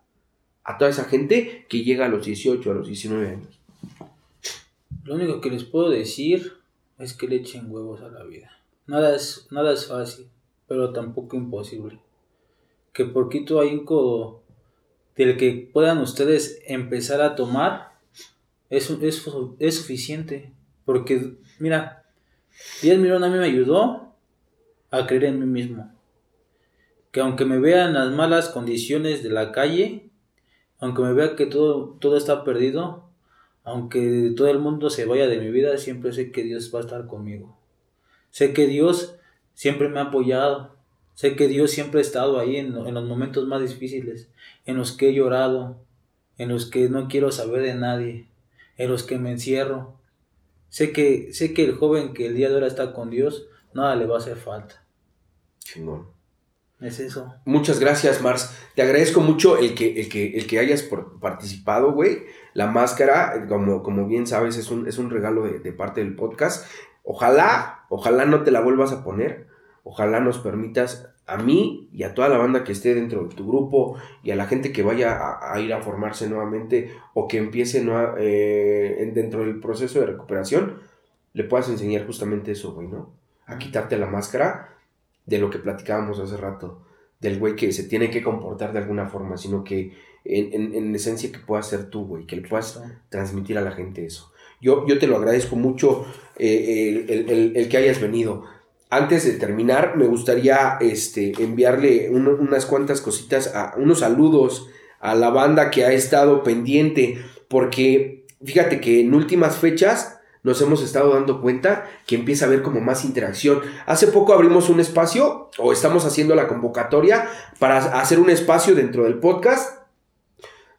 a toda esa gente que llega a los 18, a los 19 años. Lo único que les puedo decir es que le echen huevos a la vida. Nada es, nada es fácil, pero tampoco imposible. Que poquito hay un codo del que puedan ustedes empezar a tomar es, es, suficiente. Porque, mira, Díaz Mirón a mí me ayudó a creer en mí mismo. Que aunque me vean las malas condiciones de la calle, aunque me vea que todo, todo está perdido, aunque todo el mundo se vaya de mi vida, siempre sé que Dios va a estar conmigo. Sé que Dios siempre me ha apoyado. Sé que Dios siempre ha estado ahí en, en los momentos más difíciles, en los que he llorado, en los que no quiero saber de nadie, en los que me encierro. Sé que, sé que el joven que el día de ahora está con Dios, nada le va a hacer falta. Chingón. Es eso. Muchas gracias, Mars. Te agradezco mucho el que, el que, el que hayas por- participado, güey. La máscara, como, como bien sabes, es un, es un regalo de, de parte del podcast. Ojalá, ojalá no te la vuelvas a poner. Ojalá nos permitas a mí y a toda la banda que esté dentro de tu grupo y a la gente que vaya a, a ir a formarse nuevamente o que empiece nueva- eh, en- dentro del proceso de recuperación, le puedas enseñar justamente eso, güey, ¿no? A quitarte la máscara de lo que platicábamos hace rato, del güey que se tiene que comportar de alguna forma, sino que en, en- en esencia que puedas ser tú, güey, que le puedas transmitir a la gente eso. Yo, yo te lo agradezco mucho eh, el, el- el- el que hayas venido. Antes de terminar, me gustaría este, enviarle un- unas cuantas cositas, unos saludos a la banda que ha estado pendiente, porque fíjate que en últimas fechas nos hemos estado dando cuenta que empieza a haber como más interacción. Hace poco abrimos un espacio, o estamos haciendo la convocatoria, para hacer un espacio dentro del podcast,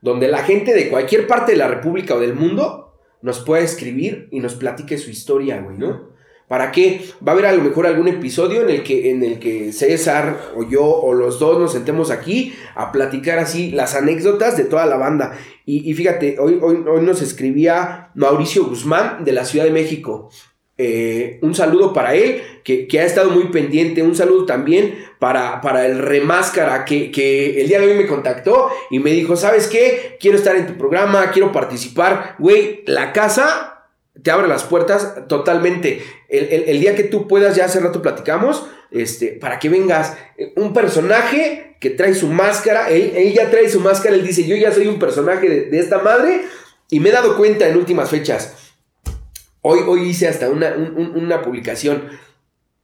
donde la gente de cualquier parte de la República o del mundo nos pueda escribir y nos platique su historia, güey, ¿no? ¿Para qué? Va a haber a lo mejor algún episodio en el que, en el que César o yo o los dos nos sentemos aquí a platicar así las anécdotas de toda la banda. Y, fíjate, hoy, hoy, hoy nos escribía Mauricio Guzmán de la Ciudad de México. Eh, un saludo para él, que, que ha estado muy pendiente. Un saludo también para, para el remáscara, que, que el día de hoy me contactó y me dijo, ¿sabes qué? Quiero estar en tu programa, quiero participar. Güey, la casa te abre las puertas totalmente. El, el- día que tú puedas, ya hace rato platicamos, este, para que vengas. Eh, Un personaje que trae su máscara, él, ya trae su máscara, él dice, yo ya soy un personaje de, de esta madre y me he dado cuenta en últimas fechas. Hoy, hoy hice hasta una, un- un- una publicación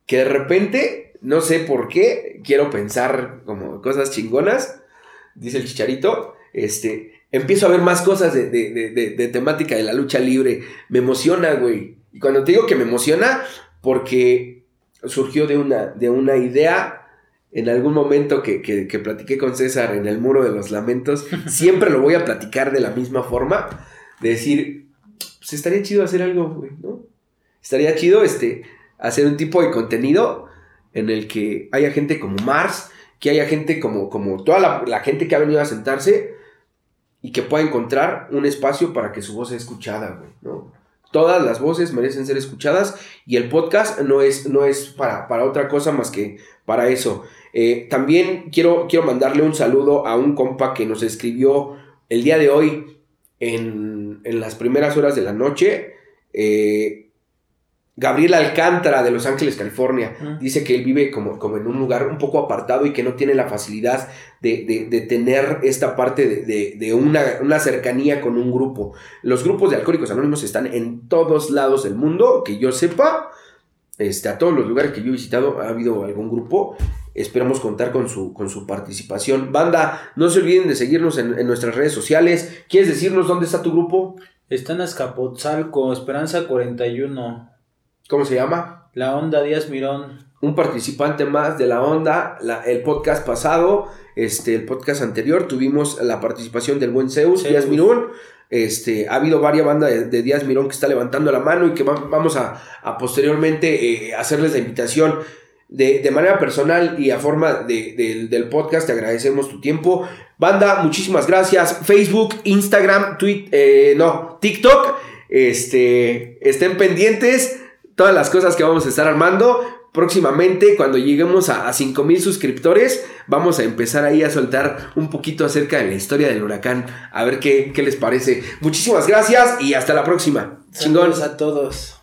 que de repente, no sé por qué, quiero pensar como cosas chingonas, dice el chicharito, este, empiezo a ver más cosas de, de- de- de- temática de la lucha libre. Me emociona, güey. Y cuando te digo que me emociona, porque surgió de una, de una idea en algún momento que, que, que platiqué con César en el muro de los lamentos. <laughs> Siempre lo voy a platicar de la misma forma. De decir, pues estaría chido hacer algo, güey, ¿no? Estaría chido este, hacer un tipo de contenido en el que haya gente como Mars, que haya gente como, como toda la, la gente que ha venido a sentarse y que pueda encontrar un espacio para que su voz sea escuchada, güey, ¿no? Todas las voces merecen ser escuchadas y el podcast no es, no es para, para otra cosa más que para eso. Eh, también quiero, quiero mandarle un saludo a un compa que nos escribió el día de hoy en, en las primeras horas de la noche. Eh, Gabriel Alcántara de Los Ángeles, California. Dice que él vive como, como en un lugar un poco apartado y que no tiene la facilidad de, de- de tener esta parte de, de- de una, una cercanía con un grupo. Los grupos de alcohólicos anónimos están en todos lados del mundo, que yo sepa. Este, a todos los lugares que yo he visitado ha habido algún grupo. Esperamos contar con su, con su participación. Banda, no se olviden de seguirnos en, en nuestras redes sociales. ¿Quieres decirnos dónde está tu grupo? Está en Azcapotzalco, Esperanza 41. ¿Cómo se llama? La Onda Díaz Mirón. un participante más de la onda. La- el podcast pasado, este, el podcast anterior, tuvimos la participación del buen Zeus, Zeus. Díaz Mirón. Este, ha habido varias bandas de, de Díaz Mirón que está levantando la mano y que va- vamos a, a posteriormente eh, hacerles la invitación. De, de manera personal y a forma de- de- del podcast, te agradecemos tu tiempo. Banda, muchísimas gracias. Facebook, Instagram, Twitter, no, TikTok. Este, estén pendientes todas las cosas que vamos a estar armando. Próximamente, cuando lleguemos a, a 5000 suscriptores, vamos a empezar ahí a soltar un poquito acerca de la historia del huracán. A ver qué, qué les parece. Muchísimas gracias y hasta la próxima. Chingón. Saludos a todos.